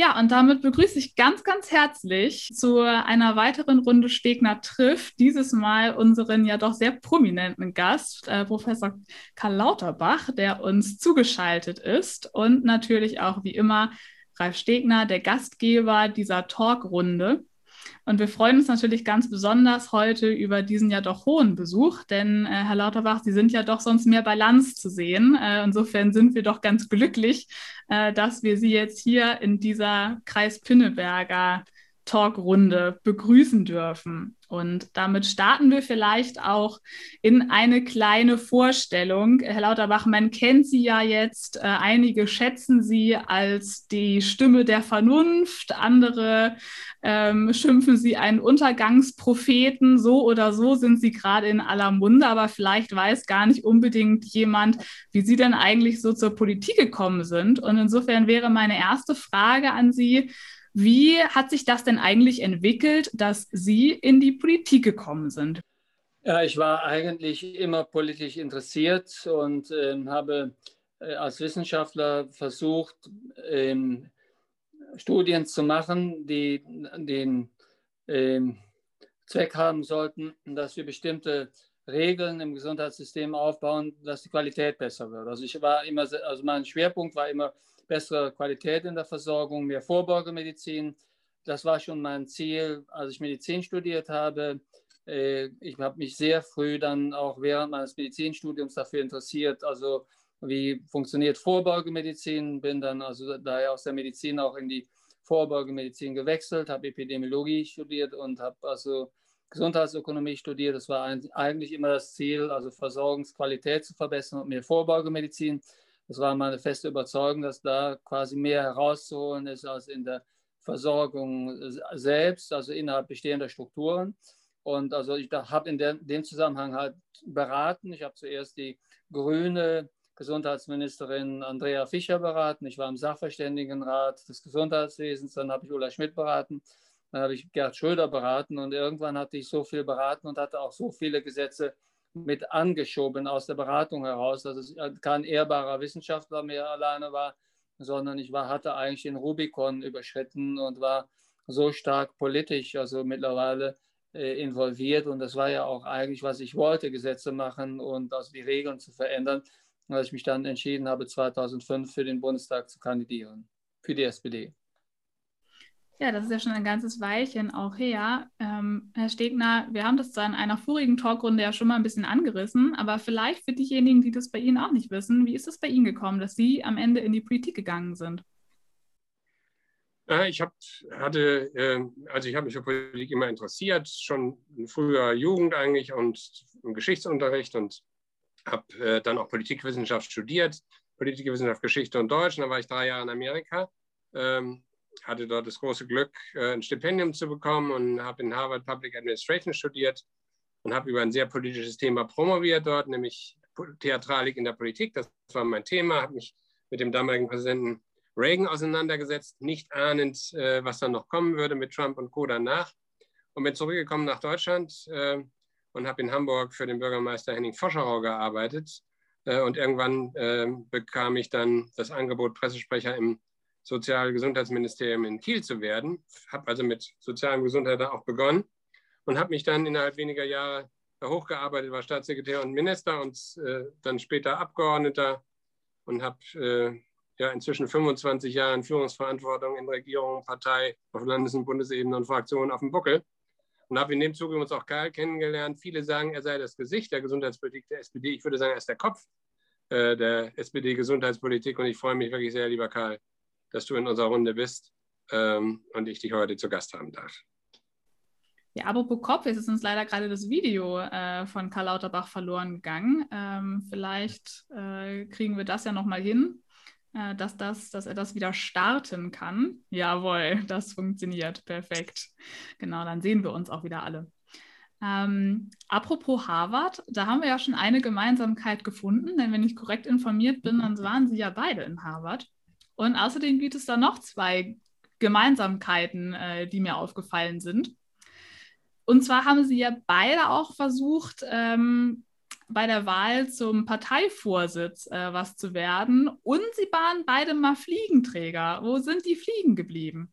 Ja, und damit begrüße ich ganz, ganz herzlich zu einer weiteren Runde Stegner trifft. Dieses Mal unseren ja doch sehr prominenten Gast, äh, Professor Karl Lauterbach, der uns zugeschaltet ist. Und natürlich auch wie immer Ralf Stegner, der Gastgeber dieser Talkrunde. Und wir freuen uns natürlich ganz besonders heute über diesen ja doch hohen Besuch, denn äh, Herr Lauterbach, Sie sind ja doch sonst mehr bei Lanz zu sehen. Äh, insofern sind wir doch ganz glücklich, äh, dass wir Sie jetzt hier in dieser Kreis Pinneberger Talkrunde begrüßen dürfen. Und damit starten wir vielleicht auch in eine kleine Vorstellung. Herr Lauterbach, man kennt Sie ja jetzt. Äh, einige schätzen Sie als die Stimme der Vernunft, andere ähm, schimpfen Sie einen Untergangspropheten. So oder so sind Sie gerade in aller Munde, aber vielleicht weiß gar nicht unbedingt jemand, wie Sie denn eigentlich so zur Politik gekommen sind. Und insofern wäre meine erste Frage an Sie, wie hat sich das denn eigentlich entwickelt, dass Sie in die Politik gekommen sind? Ja, ich war eigentlich immer politisch interessiert und äh, habe äh, als Wissenschaftler versucht, äh, Studien zu machen, die den ähm, Zweck haben sollten, dass wir bestimmte Regeln im Gesundheitssystem aufbauen, dass die Qualität besser wird. Also ich war immer, also mein Schwerpunkt war immer bessere Qualität in der Versorgung, mehr Vorbeugemedizin. Das war schon mein Ziel, als ich Medizin studiert habe. Äh, ich habe mich sehr früh dann auch während meines Medizinstudiums dafür interessiert, also wie funktioniert Vorbeugemedizin, bin dann also daher aus der Medizin auch in die Vorbeugemedizin gewechselt, habe Epidemiologie studiert und habe also Gesundheitsökonomie studiert. Das war eigentlich immer das Ziel, also Versorgungsqualität zu verbessern und mehr Vorbeugemedizin. Das war meine feste Überzeugung, dass da quasi mehr herauszuholen ist als in der Versorgung selbst, also innerhalb bestehender Strukturen. Und also ich habe in dem Zusammenhang halt beraten. Ich habe zuerst die grüne Gesundheitsministerin Andrea Fischer beraten. Ich war im Sachverständigenrat des Gesundheitswesens. Dann habe ich Ulla Schmidt beraten. Dann habe ich Gerd Schröder beraten. Und irgendwann hatte ich so viel beraten und hatte auch so viele Gesetze mit angeschoben aus der Beratung heraus, dass es kein ehrbarer Wissenschaftler mehr alleine war, sondern ich war, hatte eigentlich den Rubikon überschritten und war so stark politisch, also mittlerweile äh, involviert. Und das war ja auch eigentlich, was ich wollte, Gesetze machen und also die Regeln zu verändern, als ich mich dann entschieden habe, 2005 für den Bundestag zu kandidieren, für die SPD. Ja, das ist ja schon ein ganzes Weilchen auch her. Ähm, Herr Stegner, wir haben das zwar in einer vorigen Talkrunde ja schon mal ein bisschen angerissen, aber vielleicht für diejenigen, die das bei Ihnen auch nicht wissen, wie ist es bei Ihnen gekommen, dass Sie am Ende in die Politik gegangen sind? Ich hab, hatte, ähm, also ich habe mich für Politik immer interessiert, schon in früher Jugend eigentlich und im Geschichtsunterricht und habe äh, dann auch Politikwissenschaft studiert, Politikwissenschaft, Geschichte und Deutsch. Und dann war ich drei Jahre in Amerika ähm, hatte dort das große Glück, äh, ein Stipendium zu bekommen und habe in Harvard Public Administration studiert und habe über ein sehr politisches Thema promoviert dort, nämlich Theatralik in der Politik. Das war mein Thema, habe mich mit dem damaligen Präsidenten Reagan auseinandergesetzt, nicht ahnend, äh, was dann noch kommen würde mit Trump und Co. danach. Und bin zurückgekommen nach Deutschland äh, und habe in Hamburg für den Bürgermeister Henning Foscherau gearbeitet. Und irgendwann bekam ich dann das Angebot, Pressesprecher im Sozialgesundheitsministerium in Kiel zu werden. Habe also mit sozialem Gesundheit auch begonnen und habe mich dann innerhalb weniger Jahre hochgearbeitet, war Staatssekretär und Minister und äh, dann später Abgeordneter und habe äh, ja inzwischen 25 Jahre Führungsverantwortung in Regierung, Partei, auf Landes- und Bundesebene und Fraktionen auf dem Buckel. Und habe in dem Zuge uns auch Karl kennengelernt. Viele sagen, er sei das Gesicht der Gesundheitspolitik der SPD. Ich würde sagen, er ist der Kopf äh, der SPD-Gesundheitspolitik. Und ich freue mich wirklich sehr, lieber Karl, dass du in unserer Runde bist ähm, und ich dich heute zu Gast haben darf. Ja, apropos Kopf, jetzt ist uns leider gerade das Video äh, von Karl Lauterbach verloren gegangen. Ähm, vielleicht äh, kriegen wir das ja nochmal hin, äh, dass, das, dass er das wieder starten kann. Jawohl, das funktioniert. Perfekt. Genau, dann sehen wir uns auch wieder alle. Ähm, apropos Harvard, da haben wir ja schon eine Gemeinsamkeit gefunden, denn wenn ich korrekt informiert bin, dann waren Sie ja beide in Harvard. Und außerdem gibt es da noch zwei Gemeinsamkeiten, äh, die mir aufgefallen sind. Und zwar haben sie ja beide auch versucht, ähm, bei der Wahl zum Parteivorsitz äh, was zu werden. Und Sie waren beide mal Fliegenträger. Wo sind die Fliegen geblieben?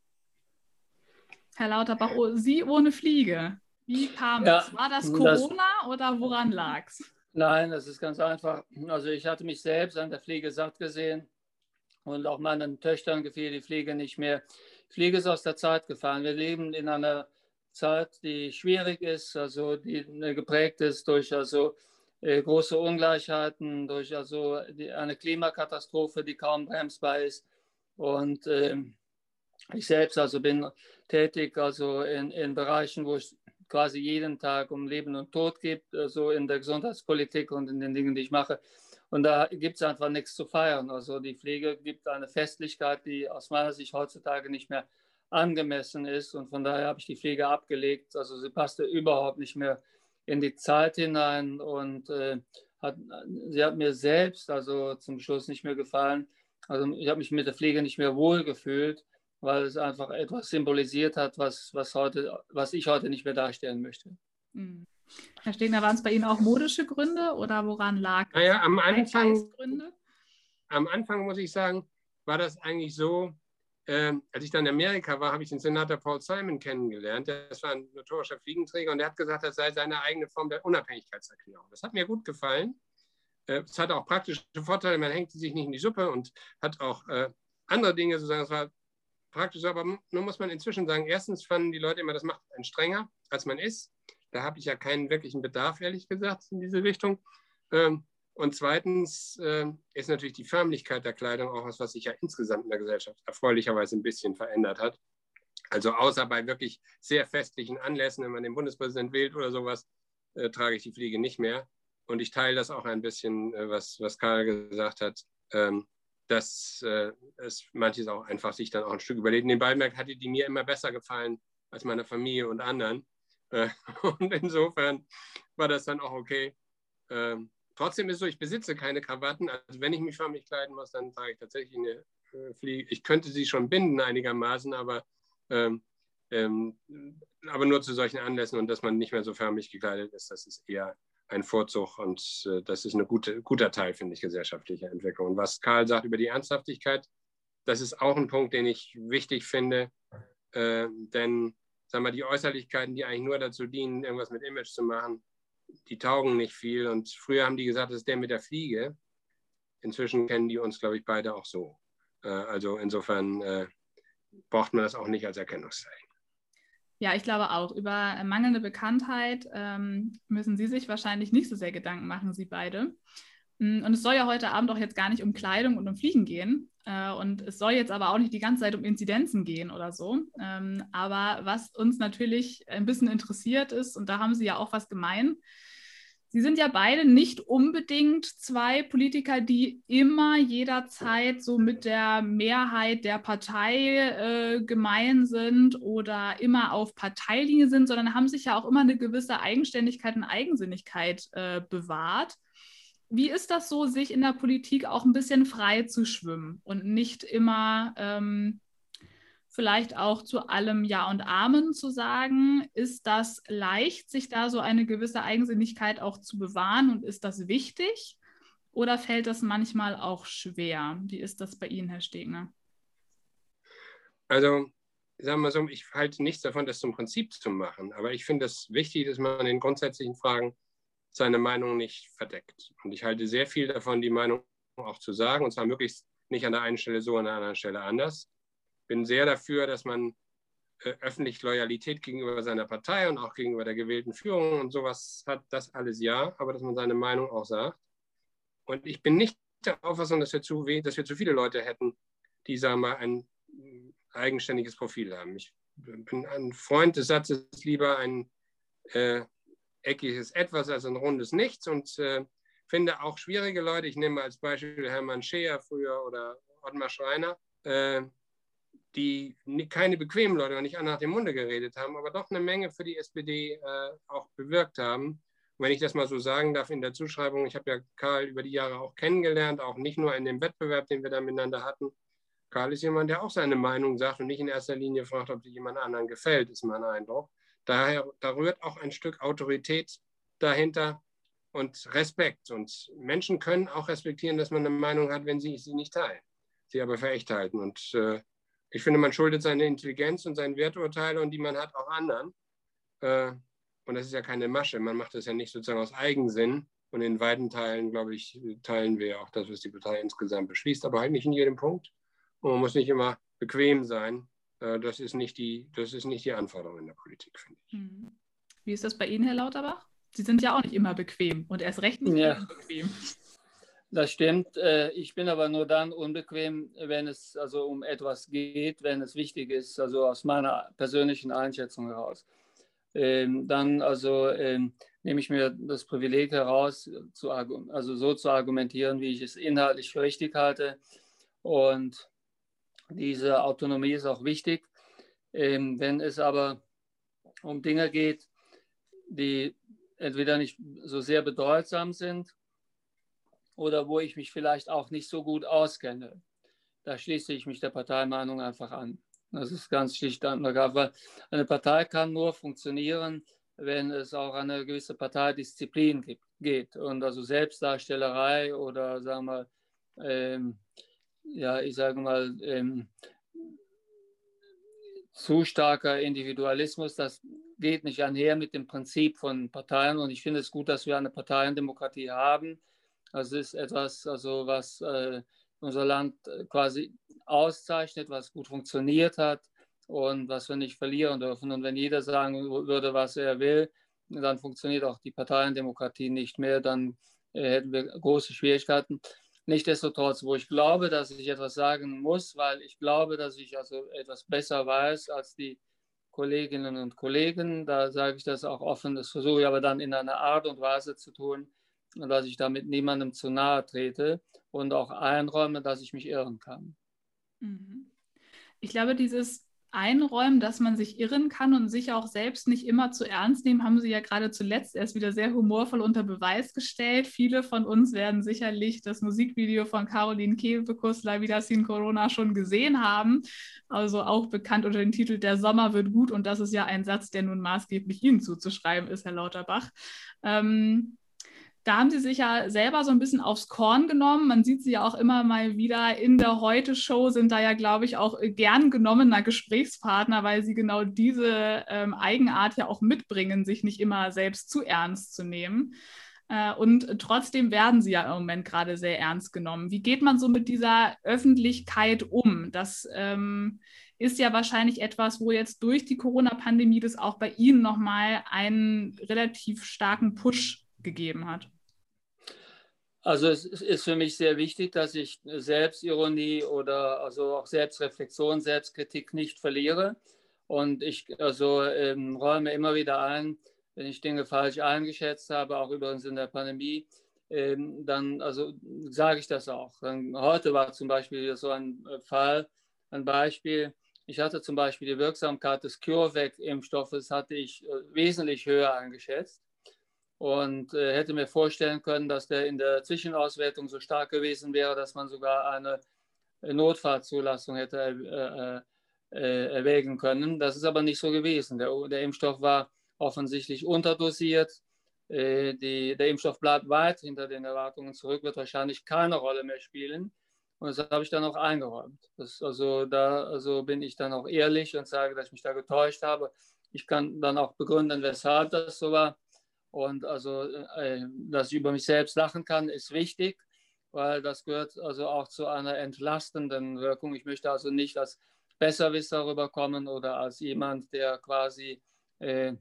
Herr Lauterbach, oh, Sie ohne Fliege. Wie kam ja, es? War das Corona das, oder woran lag es? Nein, das ist ganz einfach. Also ich hatte mich selbst an der Fliege satt gesehen und auch meinen Töchtern gefiel die Fliege nicht mehr. Fliege ist aus der Zeit gefallen. Wir leben in einer Zeit, die schwierig ist, also die äh, geprägt ist durch also äh, große Ungleichheiten, durch also die, eine Klimakatastrophe, die kaum bremsbar ist. Und äh, ich selbst also bin tätig also in, in Bereichen, wo es quasi jeden Tag um Leben und Tod geht, also in der Gesundheitspolitik und in den Dingen, die ich mache. Und da gibt es einfach nichts zu feiern. Also die Pflege gibt eine Festlichkeit, die aus meiner Sicht heutzutage nicht mehr angemessen ist. Und von daher habe ich die Pflege abgelegt. Also sie passte überhaupt nicht mehr in die Zeit hinein und äh, hat, sie hat mir selbst also zum Schluss nicht mehr gefallen. Also ich habe mich mit der Pflege nicht mehr wohl gefühlt, weil es einfach etwas symbolisiert hat, was, was, heute, was ich heute nicht mehr darstellen möchte. Mhm. Herr Stegner, waren es bei Ihnen auch modische Gründe oder woran lag Naja, am Anfang, am Anfang muss ich sagen, war das eigentlich so, äh, als ich dann in Amerika war, habe ich den Senator Paul Simon kennengelernt. Das war ein notorischer Fliegenträger und der hat gesagt, das sei seine eigene Form der Unabhängigkeitserklärung. Das hat mir gut gefallen. Äh, es hat auch praktische Vorteile, man hängt sich nicht in die Suppe und hat auch äh, andere Dinge, sozusagen, es war praktisch, aber nur muss man inzwischen sagen, erstens fanden die Leute immer, das macht einen strenger, als man ist. Da habe ich ja keinen wirklichen Bedarf, ehrlich gesagt, in diese Richtung. Ähm, und zweitens äh, ist natürlich die Förmlichkeit der Kleidung auch was, was sich ja insgesamt in der Gesellschaft erfreulicherweise ein bisschen verändert hat. Also außer bei wirklich sehr festlichen Anlässen, wenn man den Bundespräsidenten wählt oder sowas, äh, trage ich die Fliege nicht mehr. Und ich teile das auch ein bisschen, äh, was, was Karl gesagt hat, ähm, dass äh, es manches auch einfach sich dann auch ein Stück überlegt. In Ballmerk hatte die mir immer besser gefallen als meiner Familie und anderen. Äh, und insofern war das dann auch okay. Ähm, Trotzdem ist es so, ich besitze keine Krawatten. Also wenn ich mich förmlich kleiden muss, dann trage ich tatsächlich eine äh, Fliege. Ich könnte sie schon binden einigermaßen, aber, ähm, ähm, aber nur zu solchen Anlässen und dass man nicht mehr so förmlich gekleidet ist, das ist eher ein Vorzug und äh, das ist ein gute, guter Teil, finde ich, gesellschaftlicher Entwicklung. Und was Karl sagt über die Ernsthaftigkeit, das ist auch ein Punkt, den ich wichtig finde, äh, denn sagen wir, die Äußerlichkeiten, die eigentlich nur dazu dienen, irgendwas mit Image zu machen, die taugen nicht viel. Und früher haben die gesagt, das ist der mit der Fliege. Inzwischen kennen die uns, glaube ich, beide auch so. Äh, also insofern äh, braucht man das auch nicht als Erkennungszeichen. Ja, ich glaube auch. Über mangelnde Bekanntheit ähm, müssen Sie sich wahrscheinlich nicht so sehr Gedanken machen, Sie beide. Mm, und es soll ja heute Abend auch jetzt gar nicht um Kleidung und um Fliegen gehen. Äh, und es soll jetzt aber auch nicht die ganze Zeit um Inzidenzen gehen oder so. Ähm, aber was uns natürlich ein bisschen interessiert ist, und da haben Sie ja auch was gemein, Sie sind ja beide nicht unbedingt zwei Politiker, die immer jederzeit so mit der Mehrheit der Partei äh, gemein sind oder immer auf Parteilinie sind, sondern haben sich ja auch immer eine gewisse Eigenständigkeit und Eigensinnigkeit äh, bewahrt. Wie ist das so, sich in der Politik auch ein bisschen frei zu schwimmen und nicht immer ähm, vielleicht auch zu allem Ja und Amen zu sagen. Ist das leicht, sich da so eine gewisse Eigensinnigkeit auch zu bewahren und ist das wichtig? Oder fällt das manchmal auch schwer? Wie ist das bei Ihnen, Herr Stegner? Also, sagen wir so, ich halte nichts davon, das zum Prinzip zu machen. Aber ich finde es wichtig, dass man in grundsätzlichen Fragen seine Meinung nicht verdeckt. Und ich halte sehr viel davon, die Meinung auch zu sagen, und zwar möglichst nicht an der einen Stelle so, an der anderen Stelle anders bin sehr dafür, dass man äh, öffentlich Loyalität gegenüber seiner Partei und auch gegenüber der gewählten Führung und sowas hat, das alles ja, aber dass man seine Meinung auch sagt. Und ich bin nicht der Auffassung, dass wir zu, dass wir zu viele Leute hätten, die, sagen mal, ein äh, eigenständiges Profil haben. Ich bin ein Freund des Satzes, lieber ein äh, eckiges Etwas als ein rundes Nichts und äh, finde auch schwierige Leute, ich nehme als Beispiel Hermann Scheer früher oder Ottmar Schreiner, äh, die keine bequemen Leute und nicht nach dem Munde geredet haben, aber doch eine Menge für die SPD äh, auch bewirkt haben. Und wenn ich das mal so sagen darf in der Zuschreibung, ich habe ja Karl über die Jahre auch kennengelernt, auch nicht nur in dem Wettbewerb, den wir da miteinander hatten. Karl ist jemand, der auch seine Meinung sagt und nicht in erster Linie fragt, ob sie jemand anderen gefällt, ist mein Eindruck. Daher, da rührt auch ein Stück Autorität dahinter. und Respekt. Und Menschen können auch respektieren, dass man eine Meinung hat, wenn sie sie nicht teilen, sie aber für echt halten. Und äh, ich finde, man schuldet seine Intelligenz und seine Werturteile und die man hat auch anderen. Äh, und das ist ja keine Masche. Man macht das ja nicht sozusagen aus Eigensinn. Und in weiten Teilen, glaube ich, teilen wir auch das, was die Partei insgesamt beschließt, aber halt nicht in jedem Punkt. Und man muss nicht immer bequem sein. Äh, das ist nicht die, das ist nicht die Anforderung in der Politik, finde ich. Hm. Wie ist das bei Ihnen, Herr Lauterbach? Sie sind ja auch nicht immer bequem und erst recht nicht ja. bequem. Das stimmt. Äh, ich bin aber nur dann unbequem, wenn es also um etwas geht, wenn es wichtig ist, also aus meiner persönlichen Einschätzung heraus. Ähm, dann also ähm, nehme ich mir das Privileg heraus, zu, also so zu argumentieren, wie ich es inhaltlich für richtig halte. Und diese Autonomie ist auch wichtig. Ähm, wenn es aber um Dinge geht, die entweder nicht so sehr bedeutsam sind oder wo ich mich vielleicht auch nicht so gut auskenne. Da schließe ich mich der Parteimeinung einfach an. Das ist ganz schlicht und ergreifend, weil eine Partei kann nur funktionieren, wenn es auch eine gewisse Parteidisziplin gibt, geht. Und also Selbstdarstellerei oder sagen wir, ähm, ja, ich sage mal, ähm, zu starker Individualismus, das geht nicht einher mit dem Prinzip von Parteien. Und ich finde es gut, dass wir eine Parteiendemokratie haben. Das ist etwas, also was äh, unser Land äh, quasi auszeichnet, was gut funktioniert hat und was wir nicht verlieren dürfen. Und wenn jeder sagen würde, was er will, dann funktioniert auch die Parteiendemokratie nicht mehr. Dann äh, hätten wir große Schwierigkeiten. Nichtsdestotrotz, wo ich glaube, dass ich etwas sagen muss, weil ich glaube, dass ich also etwas besser weiß als die Kolleginnen und Kollegen. Da sage ich das auch offen. Das versuche ich aber dann in einer Art und Weise zu tun, dass ich damit niemandem zu nahe trete und auch einräume, dass ich mich irren kann. Mhm. Ich glaube, dieses einräumen, dass man sich irren kann und sich auch selbst nicht immer zu ernst nehmen, haben Sie ja gerade zuletzt erst wieder sehr humorvoll unter Beweis gestellt. Viele von uns werden sicherlich das Musikvideo von Caroline Kebekus La Vida Sin Corona schon gesehen haben. Also auch bekannt unter dem Titel Der Sommer wird gut und das ist ja ein Satz, der nun maßgeblich Ihnen zuzuschreiben ist, Herr Lauterbach. Ähm, da haben sie sich ja selber so ein bisschen aufs Korn genommen. Man sieht sie ja auch immer mal wieder in der Heute-Show, sind da ja, glaube ich, auch gern genommener Gesprächspartner, weil sie genau diese ähm, Eigenart ja auch mitbringen, sich nicht immer selbst zu ernst zu nehmen. Äh, und trotzdem werden sie ja im Moment gerade sehr ernst genommen. Wie geht man so mit dieser Öffentlichkeit um? Das ähm, ist ja wahrscheinlich etwas, wo jetzt durch die Corona-Pandemie das auch bei Ihnen nochmal einen relativ starken Push gegeben hat. Also es ist für mich sehr wichtig, dass ich Selbstironie oder also auch Selbstreflexion, Selbstkritik nicht verliere. Und ich also ähm, räume immer wieder ein, wenn ich Dinge falsch eingeschätzt habe, auch übrigens in der Pandemie, ähm, dann also sage ich das auch. Dann, heute war zum Beispiel so ein äh, Fall, ein Beispiel. Ich hatte zum Beispiel die Wirksamkeit des CureVac-Impfstoffes hatte ich äh, wesentlich höher eingeschätzt und äh, hätte mir vorstellen können, dass der in der Zwischenauswertung so stark gewesen wäre, dass man sogar eine äh, Notfallzulassung hätte äh, äh, äh, erwägen können. Das ist aber nicht so gewesen. Der, der Impfstoff war offensichtlich unterdosiert. Äh, die, der Impfstoff bleibt weit hinter den Erwartungen zurück, wird wahrscheinlich keine Rolle mehr spielen. Und das habe ich dann auch eingeräumt. Das, also da also bin ich dann auch ehrlich und sage, dass ich mich da getäuscht habe. Ich kann dann auch begründen, weshalb das so war. Und also, äh, dass ich über mich selbst lachen kann, ist wichtig, weil das gehört also auch zu einer entlastenden Wirkung. Ich möchte also nicht als Besserwisser rüberkommen oder als jemand, der quasi äh,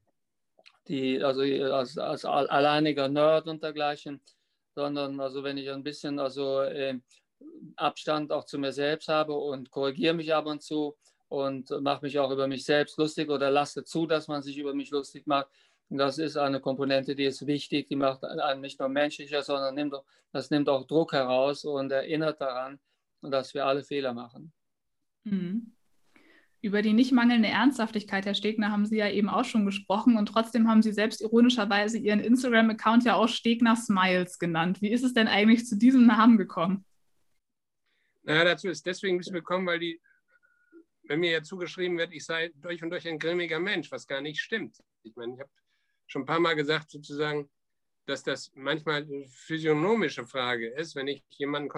die, also als, als alleiniger Nerd und dergleichen, sondern also wenn ich ein bisschen also äh, Abstand auch zu mir selbst habe und korrigiere mich ab und zu und mache mich auch über mich selbst lustig oder lasse zu, dass man sich über mich lustig macht, das ist eine Komponente, die ist wichtig, die macht einen nicht nur menschlicher, sondern nimmt, das nimmt auch Druck heraus und erinnert daran, dass wir alle Fehler machen. Mhm. Über die nicht mangelnde Ernsthaftigkeit, Herr Stegner, haben Sie ja eben auch schon gesprochen und trotzdem haben Sie selbst ironischerweise Ihren Instagram-Account ja auch Stegner Smiles genannt. Wie ist es denn eigentlich zu diesem Namen gekommen? Naja, dazu ist deswegen ein bisschen gekommen, weil die, wenn mir ja zugeschrieben wird, ich sei durch und durch ein grimmiger Mensch, was gar nicht stimmt. Ich meine, ich habe schon ein paar Mal gesagt, sozusagen, dass das manchmal eine physiognomische Frage ist. Wenn ich jemanden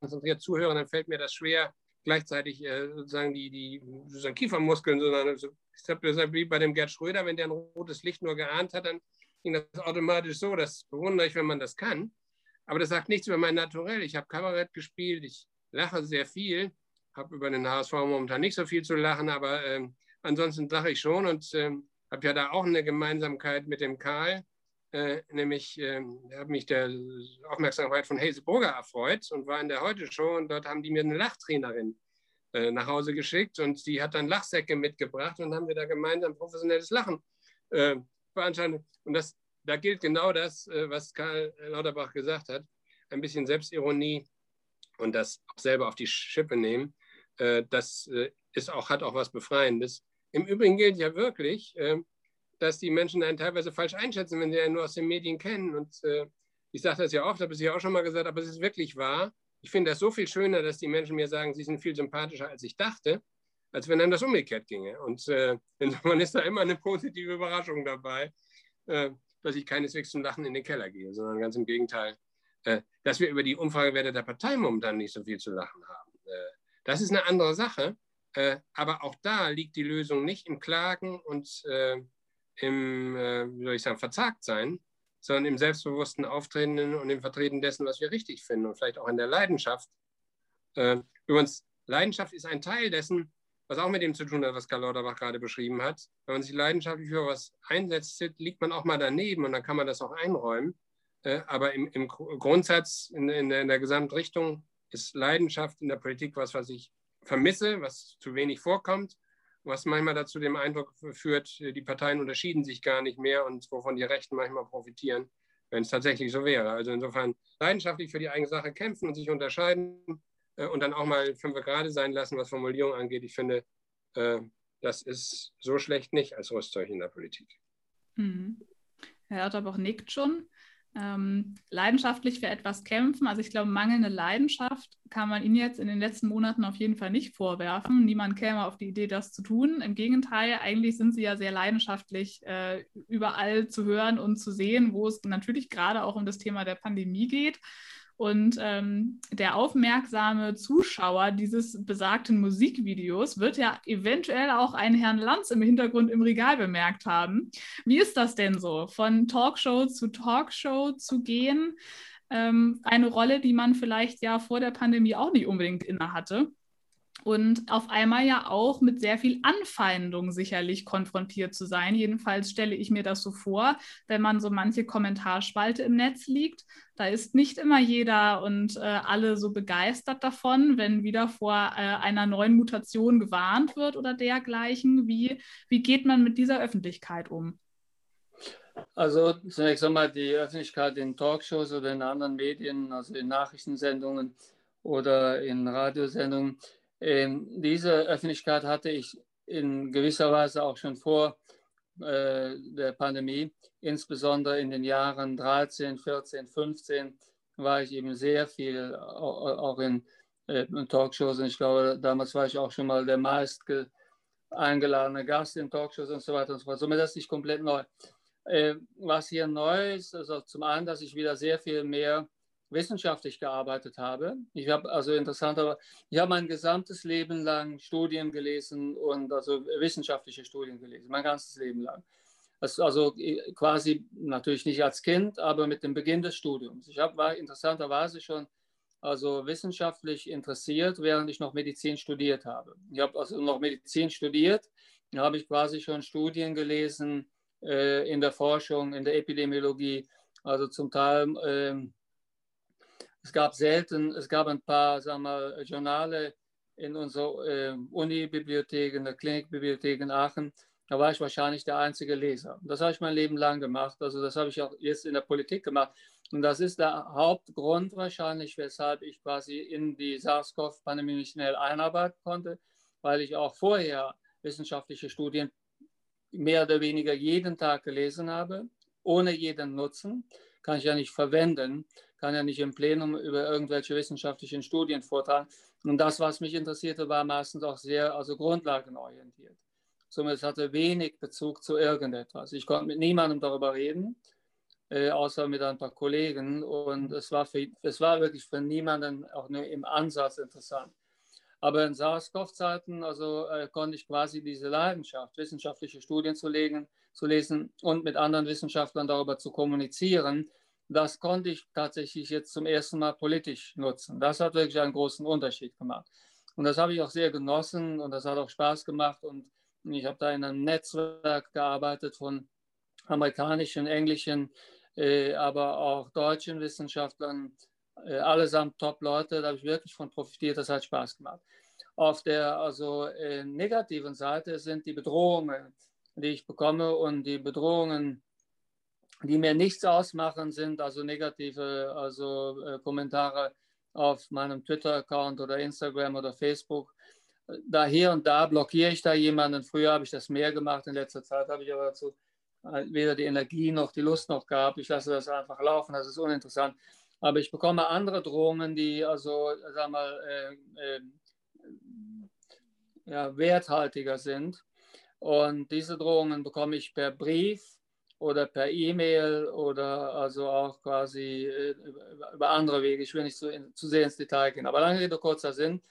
konzentriert zuhöre, dann fällt mir das schwer, gleichzeitig äh, sozusagen die, die sozusagen Kiefermuskeln, sondern so, ich habe das wie bei dem Gerd Schröder, wenn der ein rotes Licht nur geahnt hat, dann ging das automatisch so. Das bewundere ich, wenn man das kann. Aber das sagt nichts über mein Naturell. Ich habe Kabarett gespielt, ich lache sehr viel, habe über den HSV momentan nicht so viel zu lachen, aber äh, ansonsten lache ich schon und äh, habe ja da auch eine Gemeinsamkeit mit dem Karl. Äh, nämlich äh, habe mich der Aufmerksamkeit von Hazel Burger erfreut und war in der Heute-Show und dort haben die mir eine Lachtrainerin äh, nach Hause geschickt und die hat dann Lachsäcke mitgebracht und haben wir da gemeinsam professionelles Lachen äh, veranstaltet. Und das, da gilt genau das, äh, was Karl Lauterbach gesagt hat, ein bisschen Selbstironie und das auch selber auf die Schippe nehmen, äh, das ist auch, hat auch was Befreiendes. Im Übrigen gilt ja wirklich, dass die Menschen einen teilweise falsch einschätzen, wenn sie einen nur aus den Medien kennen. Und äh, ich sage das ja oft, habe es ja auch schon mal gesagt, aber es ist wirklich wahr. Ich finde das so viel schöner, dass die Menschen mir sagen, sie sind viel sympathischer, als ich dachte, als wenn dann das umgekehrt ginge. Und äh, man ist da immer eine positive Überraschung dabei, äh, dass ich keineswegs zum Lachen in den Keller gehe, sondern ganz im Gegenteil, dass wir über die Umfragewerte der Partei momentan nicht so viel zu lachen haben. Das ist eine andere Sache. Äh, aber auch da liegt die Lösung nicht im Klagen und im, äh, wie soll ich sagen, verzagt sein, sondern im selbstbewussten Auftreten und im Vertreten dessen, was wir richtig finden und vielleicht auch in der Leidenschaft. Äh, übrigens, Leidenschaft ist ein Teil dessen, was auch mit dem zu tun hat, was Karl Lauterbach gerade beschrieben hat. Wenn man sich leidenschaftlich für was einsetzt, liegt man auch mal daneben und dann kann man das auch einräumen. Äh, aber im, im Grundsatz, in, in, der, in der Gesamtrichtung, ist Leidenschaft in der Politik was, was ich vermisse, was zu wenig vorkommt was manchmal dazu den Eindruck führt, die Parteien unterschieden sich gar nicht mehr und wovon die Rechten manchmal profitieren, wenn es tatsächlich so wäre. Also insofern leidenschaftlich für die eigene Sache kämpfen und sich unterscheiden äh, und dann auch mal fünf gerade sein lassen, was Formulierung angeht. Ich finde, äh, das ist so schlecht nicht als Rüstzeug in der Politik. Mhm. Herr Otterbach nickt schon ähm, leidenschaftlich für etwas kämpfen. Also ich glaube, mangelnde Leidenschaft kann man Ihnen jetzt in den letzten Monaten auf jeden Fall nicht vorwerfen. Niemand käme auf die Idee, das zu tun. Im Gegenteil, eigentlich sind Sie ja sehr leidenschaftlich äh, überall zu hören und zu sehen, wo es natürlich gerade auch um das Thema der Pandemie geht. Und ähm, der aufmerksame Zuschauer dieses besagten Musikvideos wird ja eventuell auch einen Herrn Lanz im Hintergrund im Regal bemerkt haben. Wie ist das denn so, von Talkshow zu Talkshow zu gehen? Ähm, eine Rolle, die man vielleicht ja vor der Pandemie auch nicht unbedingt inne hatte und auf einmal ja auch mit sehr viel Anfeindung sicherlich konfrontiert zu sein. Jedenfalls stelle ich mir das so vor, wenn man so manche Kommentarspalte im Netz liegt. Da ist nicht immer jeder und äh, alle so begeistert davon, wenn wieder vor äh, einer neuen Mutation gewarnt wird oder dergleichen. Wie, wie geht man mit dieser Öffentlichkeit um? Also zunächst einmal die Öffentlichkeit in Talkshows oder in anderen Medien, also in Nachrichtensendungen oder in Radiosendungen diese Öffentlichkeit hatte ich in gewisser Weise auch schon vor äh, der Pandemie, insbesondere in den Jahren 13, 14, 15 war ich eben sehr viel auch in, äh, Talkshows und ich glaube, damals war ich auch schon mal der meist eingeladene Gast in Talkshows und so weiter und so fort. Somit ist das nicht komplett neu. Äh, was hier neu ist, also zum einen, dass ich wieder sehr viel mehr wissenschaftlich gearbeitet habe. Ich habe also interessant, aber ich habe mein gesamtes Leben lang Studien gelesen und also wissenschaftliche Studien gelesen, mein ganzes Leben lang. Also quasi natürlich nicht als Kind, aber mit dem Beginn des Studiums. Ich hab, war interessanterweise schon also wissenschaftlich interessiert, während ich noch Medizin studiert habe. Ich habe also noch Medizin studiert, da habe ich quasi schon Studien gelesen äh, in der Forschung, in der Epidemiologie, also zum Teil äh, es gab selten, es gab ein paar sagen wir, Journale in unserer äh, Uni-Bibliothek, in der Klinikbibliothek in Aachen. Da war ich wahrscheinlich der einzige Leser. Das habe ich mein Leben lang gemacht. Also das habe ich auch jetzt in der Politik gemacht. Und das ist der Hauptgrund wahrscheinlich, weshalb ich quasi in die SARS-CoV-Pandemie schnell einarbeiten konnte, weil ich auch vorher wissenschaftliche Studien mehr oder weniger jeden Tag gelesen habe, ohne jeden Nutzen. Kann ich ja nicht verwenden kann ja nicht im Plenum über irgendwelche wissenschaftlichen Studien vortragen. Und das, was mich interessierte, war meistens auch sehr also grundlagenorientiert. Somit hatte wenig Bezug zu irgendetwas. Ich konnte mit niemandem darüber reden. äh, außer mit ein paar Kollegen. Und es war, für, es war wirklich für niemanden auch nur im Ansatz interessant. Aber in SARS-CoV-Zeiten also, äh, konnte ich quasi diese Leidenschaft, wissenschaftliche Studien zu, legen, zu lesen und mit anderen Wissenschaftlern darüber zu kommunizieren, das konnte ich tatsächlich jetzt zum ersten Mal politisch nutzen. Das hat wirklich einen großen Unterschied gemacht. Und das habe ich auch sehr genossen und das hat auch Spaß gemacht. Und ich habe da in einem Netzwerk gearbeitet von amerikanischen, englischen, äh, aber auch deutschen Wissenschaftlern, äh, allesamt Top-Leute. Da habe ich wirklich von profitiert. Das hat Spaß gemacht. Auf der also äh, negativen Seite sind die Bedrohungen, die ich bekomme und die Bedrohungen, die mir nichts ausmachen, sind also negative also äh, Kommentare auf meinem Twitter-Account oder Instagram oder Facebook. Da hier und da blockiere ich da jemanden. Früher habe ich das mehr gemacht, in letzter Zeit habe ich aber dazu äh, weder die Energie noch die Lust noch gehabt. Ich lasse das einfach laufen, das ist uninteressant. Aber ich bekomme andere Drohungen, die also, sag mal, äh, äh, ja, werthaltiger sind. Und diese Drohungen bekomme ich per Brief oder per E-Mail oder also auch quasi äh, über andere Wege. Ich will nicht zu, zu sehr ins Detail gehen. Aber lange Rede, kurzer Sinn.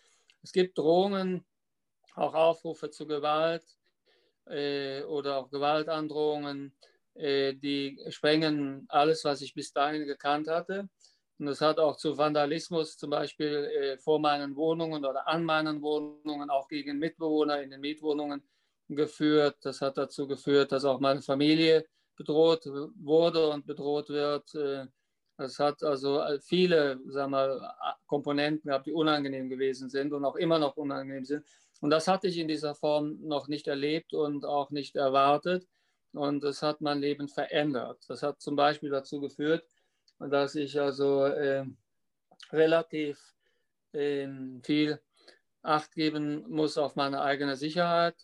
Es gibt Drohungen, auch Aufrufe zu Gewalt äh, oder auch Gewaltandrohungen, äh, die sprengen alles, was ich bis dahin gekannt hatte. Und das hat auch zu Vandalismus zum Beispiel äh, vor meinen Wohnungen oder an meinen Wohnungen, auch gegen Mitbewohner in den Mietwohnungen geführt. Das hat dazu geführt, dass auch meine Familie bedroht wurde und bedroht wird. Äh, das hat also viele sagen wir, Komponenten gehabt, die unangenehm gewesen sind und auch immer noch unangenehm sind. Und das hatte ich in dieser Form noch nicht erlebt und auch nicht erwartet. Und das hat mein Leben verändert. Das hat zum Beispiel dazu geführt, dass ich also äh, relativ äh, viel Acht geben muss auf meine eigene Sicherheit.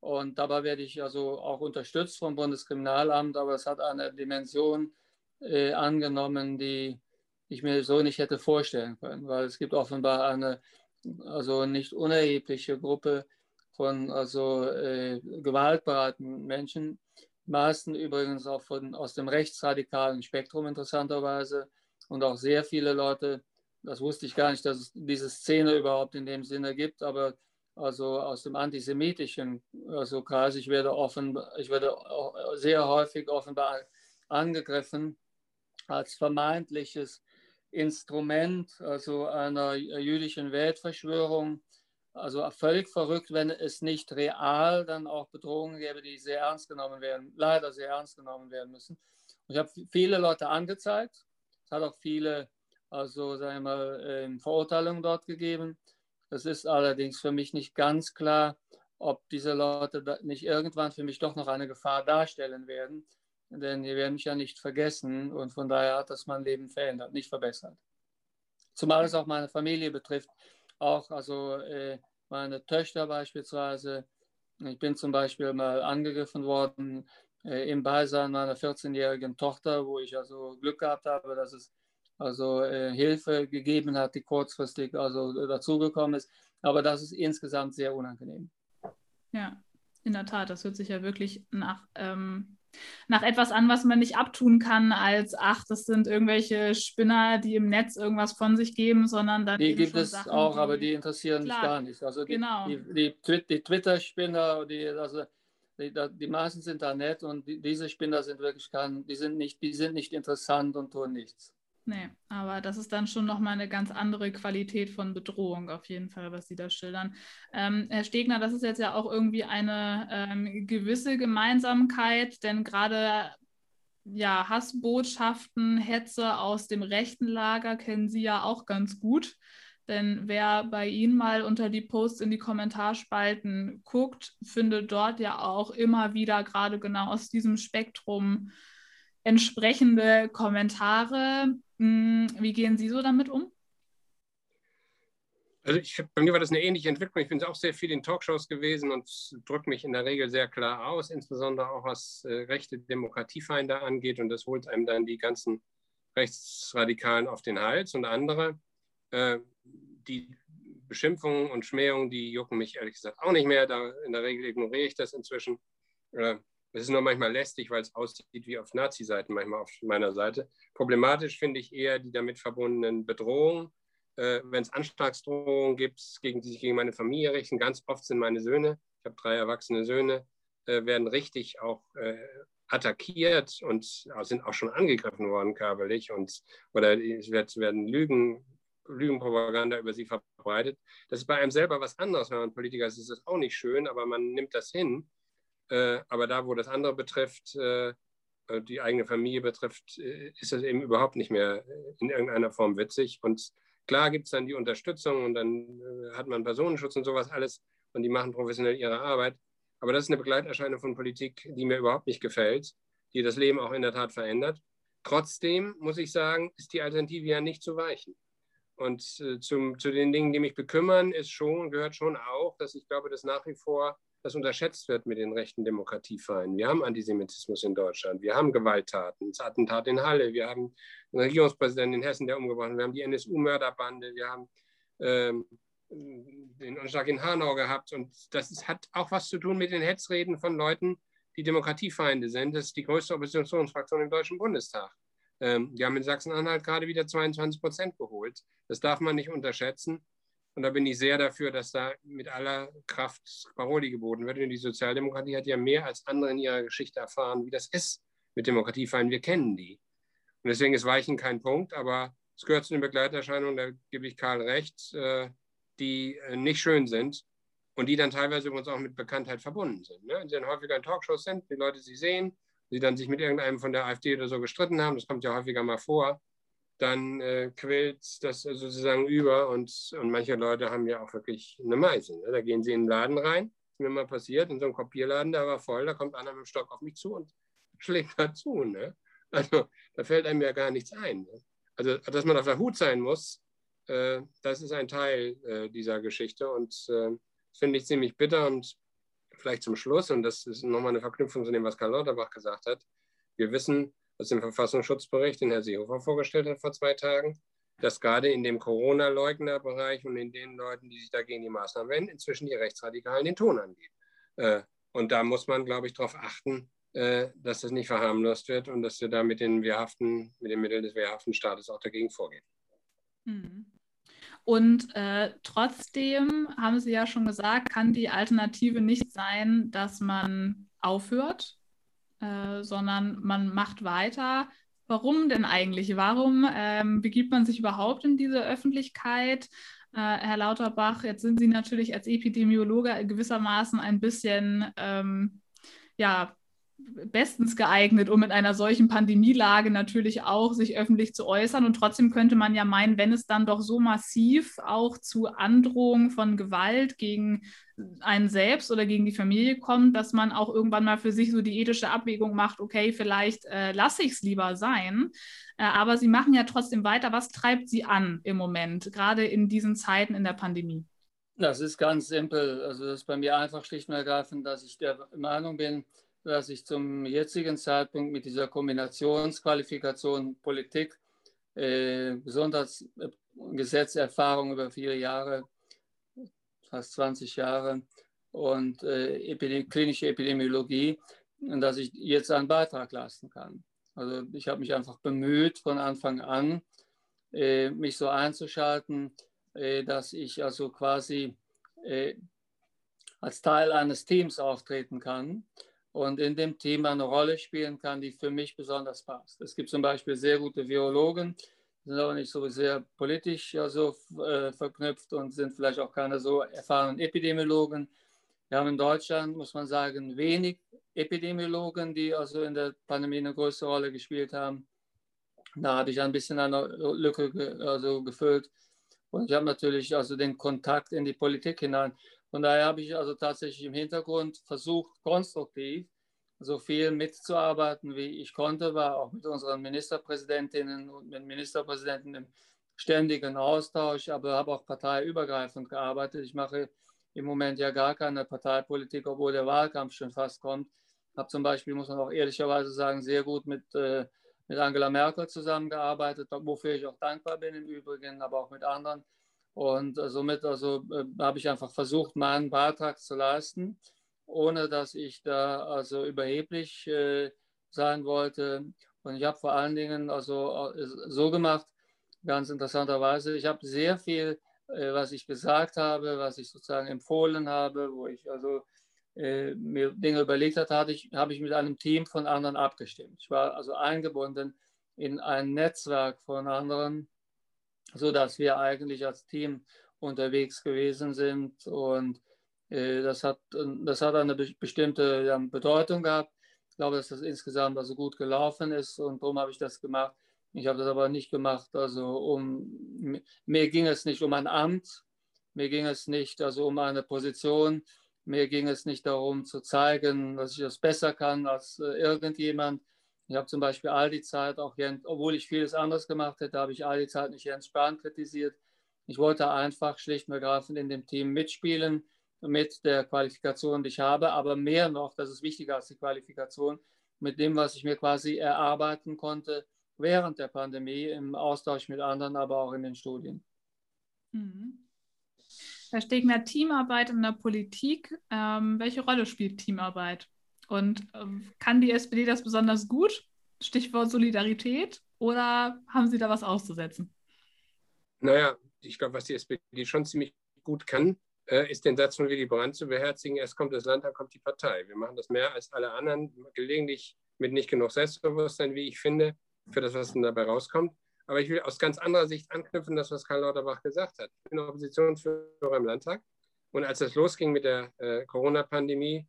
Und dabei werde ich also auch unterstützt vom Bundeskriminalamt, aber es hat eine Dimension äh, angenommen, die ich mir so nicht hätte vorstellen können, weil es gibt offenbar eine also nicht unerhebliche Gruppe von also äh, gewaltbereiten Menschen, meisten übrigens auch von, aus dem rechtsradikalen Spektrum interessanterweise und auch sehr viele Leute, das wusste ich gar nicht, dass es diese Szene überhaupt in dem Sinne gibt, aber also aus dem antisemitischen also Kreis, ich werde offen, ich werde sehr häufig offenbar angegriffen als vermeintliches Instrument, also einer jüdischen Weltverschwörung, also völlig verrückt, wenn es nicht real dann auch Bedrohungen gäbe, die sehr ernst genommen werden, leider sehr ernst genommen werden müssen. Und ich habe viele Leute angezeigt. Es hat auch viele, also sagen wir mal, ähm, Verurteilungen dort gegeben. Es ist allerdings für mich nicht ganz klar, ob diese Leute nicht irgendwann für mich doch noch eine Gefahr darstellen werden. Denn die werden mich ja nicht vergessen und von daher hat das mein Leben verändert, nicht verbessert. Zumal es auch meine Familie betrifft, auch also äh, meine Töchter beispielsweise. Ich bin zum Beispiel mal angegriffen worden äh, im Beisein meiner 14-jährigen Tochter, wo ich also Glück gehabt habe, dass es also äh, Hilfe gegeben hat, die kurzfristig also dazugekommen ist. Aber das ist insgesamt sehr unangenehm. Ja, in der Tat, das hört sich ja wirklich nach, ähm, nach etwas an, was man nicht abtun kann, als ach, das sind irgendwelche Spinner, die im Netz irgendwas von sich geben, sondern dann. Die gibt es Sachen, auch, die, aber die interessieren klar, mich gar nicht. Also die, genau. die, die, die Twitter-Spinner, die, also die, die meisten sind da nett und die, diese Spinner sind wirklich kein, die sind nicht, die sind nicht interessant und tun nichts. Nee, aber das ist dann schon nochmal eine ganz andere Qualität von Bedrohung auf jeden Fall, was Sie da schildern. Ähm, Herr Stegner, das ist jetzt ja auch irgendwie eine ähm, gewisse Gemeinsamkeit, denn gerade ja, Hassbotschaften, Hetze aus dem rechten Lager kennen Sie ja auch ganz gut. Denn wer bei Ihnen mal unter die Posts in die Kommentarspalten guckt, findet dort ja auch immer wieder gerade genau aus diesem Spektrum entsprechende Kommentare. Hm, wie gehen Sie so damit um? Also ich, bei mir war das eine ähnliche Entwicklung. Ich bin auch sehr viel in Talkshows gewesen und drücke mich in der Regel sehr klar aus, insbesondere auch was äh, rechte Demokratiefeinde angeht. Und das holt einem dann die ganzen Rechtsradikalen auf den Hals und andere. Äh, die Beschimpfungen und Schmähungen, die jucken mich ehrlich gesagt auch nicht mehr. Da in der Regel ignoriere ich das inzwischen. Äh, Es ist nur manchmal lästig, weil es aussieht wie auf Nazi-Seiten, manchmal auf meiner Seite. Problematisch finde ich eher die damit verbundenen Bedrohungen. Äh, Wenn es Anschlagsdrohungen gibt, gegen, die sich gegen meine Familie richten, ganz oft sind meine Söhne, ich habe drei erwachsene Söhne, äh, werden richtig auch äh, attackiert und sind auch schon angegriffen worden körperlich und oder es werden Lügen, Lügenpropaganda über sie verbreitet. Das ist bei einem selber was anderes, wenn man Politiker ist, ist das auch nicht schön, aber man nimmt das hin. Äh, aber da, wo das andere betrifft, äh, äh die eigene Familie betrifft, äh, ist das eben überhaupt nicht mehr in irgendeiner Form witzig. Und klar gibt es dann die Unterstützung und dann hat man Personenschutz und sowas alles und die machen professionell ihre Arbeit. Aber das ist eine Begleiterscheinung von Politik, die mir überhaupt nicht gefällt, die das Leben auch in der Tat verändert. Trotzdem muss ich sagen, ist die Alternative ja nicht zu weichen. Und äh, zum, zu den Dingen, die mich bekümmern, ist schon, gehört schon auch, dass ich glaube, dass nach wie vor das unterschätzt wird mit den rechten Demokratiefeinden. Wir haben Antisemitismus in Deutschland, wir haben Gewalttaten, das Attentat in Halle, wir haben einen Regierungspräsidenten in Hessen, der umgebracht wird, wir haben die NSU-Mörderbande, wir haben ähm, den Anschlag in Hanau gehabt. Und das ist, hat auch was zu tun mit den Hetzreden von Leuten, die Demokratiefeinde sind. Das ist die größte Oppositionsfraktion im Deutschen Bundestag. Ähm, die haben in Sachsen-Anhalt gerade wieder 22 Prozent geholt. Das darf man nicht unterschätzen. Und da bin ich sehr dafür, dass da mit aller Kraft Paroli geboten wird. Und die Sozialdemokratie hat ja mehr als andere in ihrer Geschichte erfahren, wie das ist mit Demokratiefeinden. Wir kennen die. Und deswegen ist Weichen kein Punkt, aber es gehört zu den Begleiterscheinungen, da gebe ich Karl recht. Äh, die äh, nicht schön sind und die dann teilweise übrigens auch mit Bekanntheit verbunden sind. Ne? Die dann häufiger in Talkshows sind, die Leute sie sehen, sie dann sich mit irgendeinem von der AfD oder so gestritten haben, das kommt ja häufiger mal vor, dann äh, quält das sozusagen über und, und manche Leute haben ja auch wirklich eine Meise. Ne? Da gehen sie in den Laden rein, ist mir mal passiert, in so einem Kopierladen, der war voll, da kommt einer mit dem Stock auf mich zu und schlägt dazu. Ne? Also da fällt einem ja gar nichts ein. Ne? Also, dass man auf der Hut sein muss, äh, das ist ein Teil äh, dieser Geschichte und äh, finde ich ziemlich bitter und vielleicht zum Schluss, und das ist nochmal eine Verknüpfung zu dem, was Karl Lauterbach gesagt hat. Wir wissen aus dem Verfassungsschutzbericht, den Herr Seehofer vorgestellt hat vor zwei Tagen, dass gerade in dem Corona-Leugner-Bereich und in den Leuten, die sich dagegen die Maßnahmen wenden, inzwischen die Rechtsradikalen den Ton angeben. Und da muss man, glaube ich, darauf achten, dass das nicht verharmlost wird und dass wir da mit den, wehrhaften, mit den Mitteln des wehrhaften Staates auch dagegen vorgehen. Mhm. Und äh, trotzdem, haben Sie ja schon gesagt, kann die Alternative nicht sein, dass man aufhört, äh, sondern man macht weiter. Warum denn eigentlich? Warum ähm, begibt man sich überhaupt in diese Öffentlichkeit? Äh, Herr Lauterbach, jetzt sind Sie natürlich als Epidemiologe gewissermaßen ein bisschen ähm, ja, bestens geeignet, um in einer solchen Pandemielage natürlich auch sich öffentlich zu äußern. Und trotzdem könnte man ja meinen, wenn es dann doch so massiv auch zu Androhungen von Gewalt gegen einen selbst oder gegen die Familie kommt, dass man auch irgendwann mal für sich so die ethische Abwägung macht, okay, vielleicht äh, lasse ich es lieber sein. Äh, aber Sie machen ja trotzdem weiter. Was treibt Sie an im Moment, gerade in diesen Zeiten in der Pandemie? Das ist ganz simpel. Also das ist bei mir einfach schlicht und ergreifend, dass ich der Meinung bin, dass ich zum jetzigen Zeitpunkt mit dieser Kombinationsqualifikation Politik, äh, besonders äh, über viele Jahre, fast 20 Jahre und äh, Epidem klinische Epidemiologie, dass ich jetzt einen Beitrag leisten kann. Also ich habe mich einfach bemüht von Anfang an, äh, mich so einzuschalten, äh, dass ich also quasi äh, als Teil eines Teams auftreten kann und in dem Thema eine Rolle spielen kann, die für mich besonders passt. Es gibt zum Beispiel sehr gute Virologen, sind aber nicht so sehr politisch also, äh, verknüpft und sind vielleicht auch keine so erfahrenen Epidemiologen. Wir haben in Deutschland, muss man sagen, wenig Epidemiologen, die also in der Pandemie eine größere Rolle gespielt haben. Da habe ich ein bisschen eine Lücke ge also gefüllt. Und ich habe natürlich also den Kontakt in die Politik hinein. Von daher habe ich also tatsächlich im Hintergrund versucht, konstruktiv so viel mitzuarbeiten, wie ich konnte, war auch mit unseren Ministerpräsidentinnen und mit Ministerpräsidenten im ständigen Austausch, aber habe auch parteiübergreifend gearbeitet. Ich mache im Moment ja gar keine Parteipolitik, obwohl der Wahlkampf schon fast kommt. Habe zum Beispiel, muss man auch ehrlicherweise sagen, sehr gut mit, äh, mit Angela Merkel zusammengearbeitet, wofür ich auch dankbar bin im Übrigen, aber auch mit anderen und äh, somit also, äh, habe ich einfach versucht, meinen Beitrag zu leisten. Ohne dass ich da also überheblich äh, sein wollte. Und ich habe vor allen Dingen also äh, so gemacht, ganz interessanterweise, ich habe sehr viel, äh, was ich gesagt habe, was ich sozusagen empfohlen habe, wo ich also äh, mir Dinge überlegt hat, hatte ich, habe ich mit einem Team von anderen abgestimmt. Ich war also eingebunden in ein Netzwerk von anderen, sodass wir eigentlich als Team unterwegs gewesen sind und das, hat, das hat eine bestimmte Bedeutung gehabt. Ich glaube, dass das insgesamt also gut gelaufen ist und darum habe ich das gemacht. Ich habe das aber nicht gemacht, also um, mir ging es nicht um ein Amt, mir ging es nicht also um eine Position, mir ging es nicht darum zu zeigen, dass ich das besser kann als äh, irgendjemand. Ich habe zum Beispiel all die Zeit, auch Jens, obwohl ich vieles anderes gemacht hätte, habe ich all die Zeit nicht Jens Spahn kritisiert. Ich wollte einfach schlicht und ergreifend in dem Team mitspielen mit der Qualifikation, die ich habe, aber mehr noch, das ist wichtiger als die Qualifikation, mit dem, was ich mir quasi erarbeiten konnte während der Pandemie im Austausch mit anderen, aber auch in den Studien. Mhm. Herr Stegner, Teamarbeit in der Politik, ähm, welche Rolle spielt Teamarbeit? Und ähm, kann die SPD das besonders gut? Stichwort Solidarität oder haben Sie da was auszusetzen? Naja, ich glaube, was die SPD schon ziemlich gut kann, ist den Satz von Willy Brandt zu beherzigen, erst kommt das Land, dann kommt die Partei. Wir machen das mehr als alle anderen, gelegentlich mit nicht genug Selbstbewusstsein, wie ich finde, für das, was dann dabei rauskommt. Aber ich will aus ganz anderer Sicht anknüpfen, das, was Karl Lauterbach gesagt hat. Ich bin Oppositionsführer im Landtag und als das losging mit der äh, Corona-Pandemie,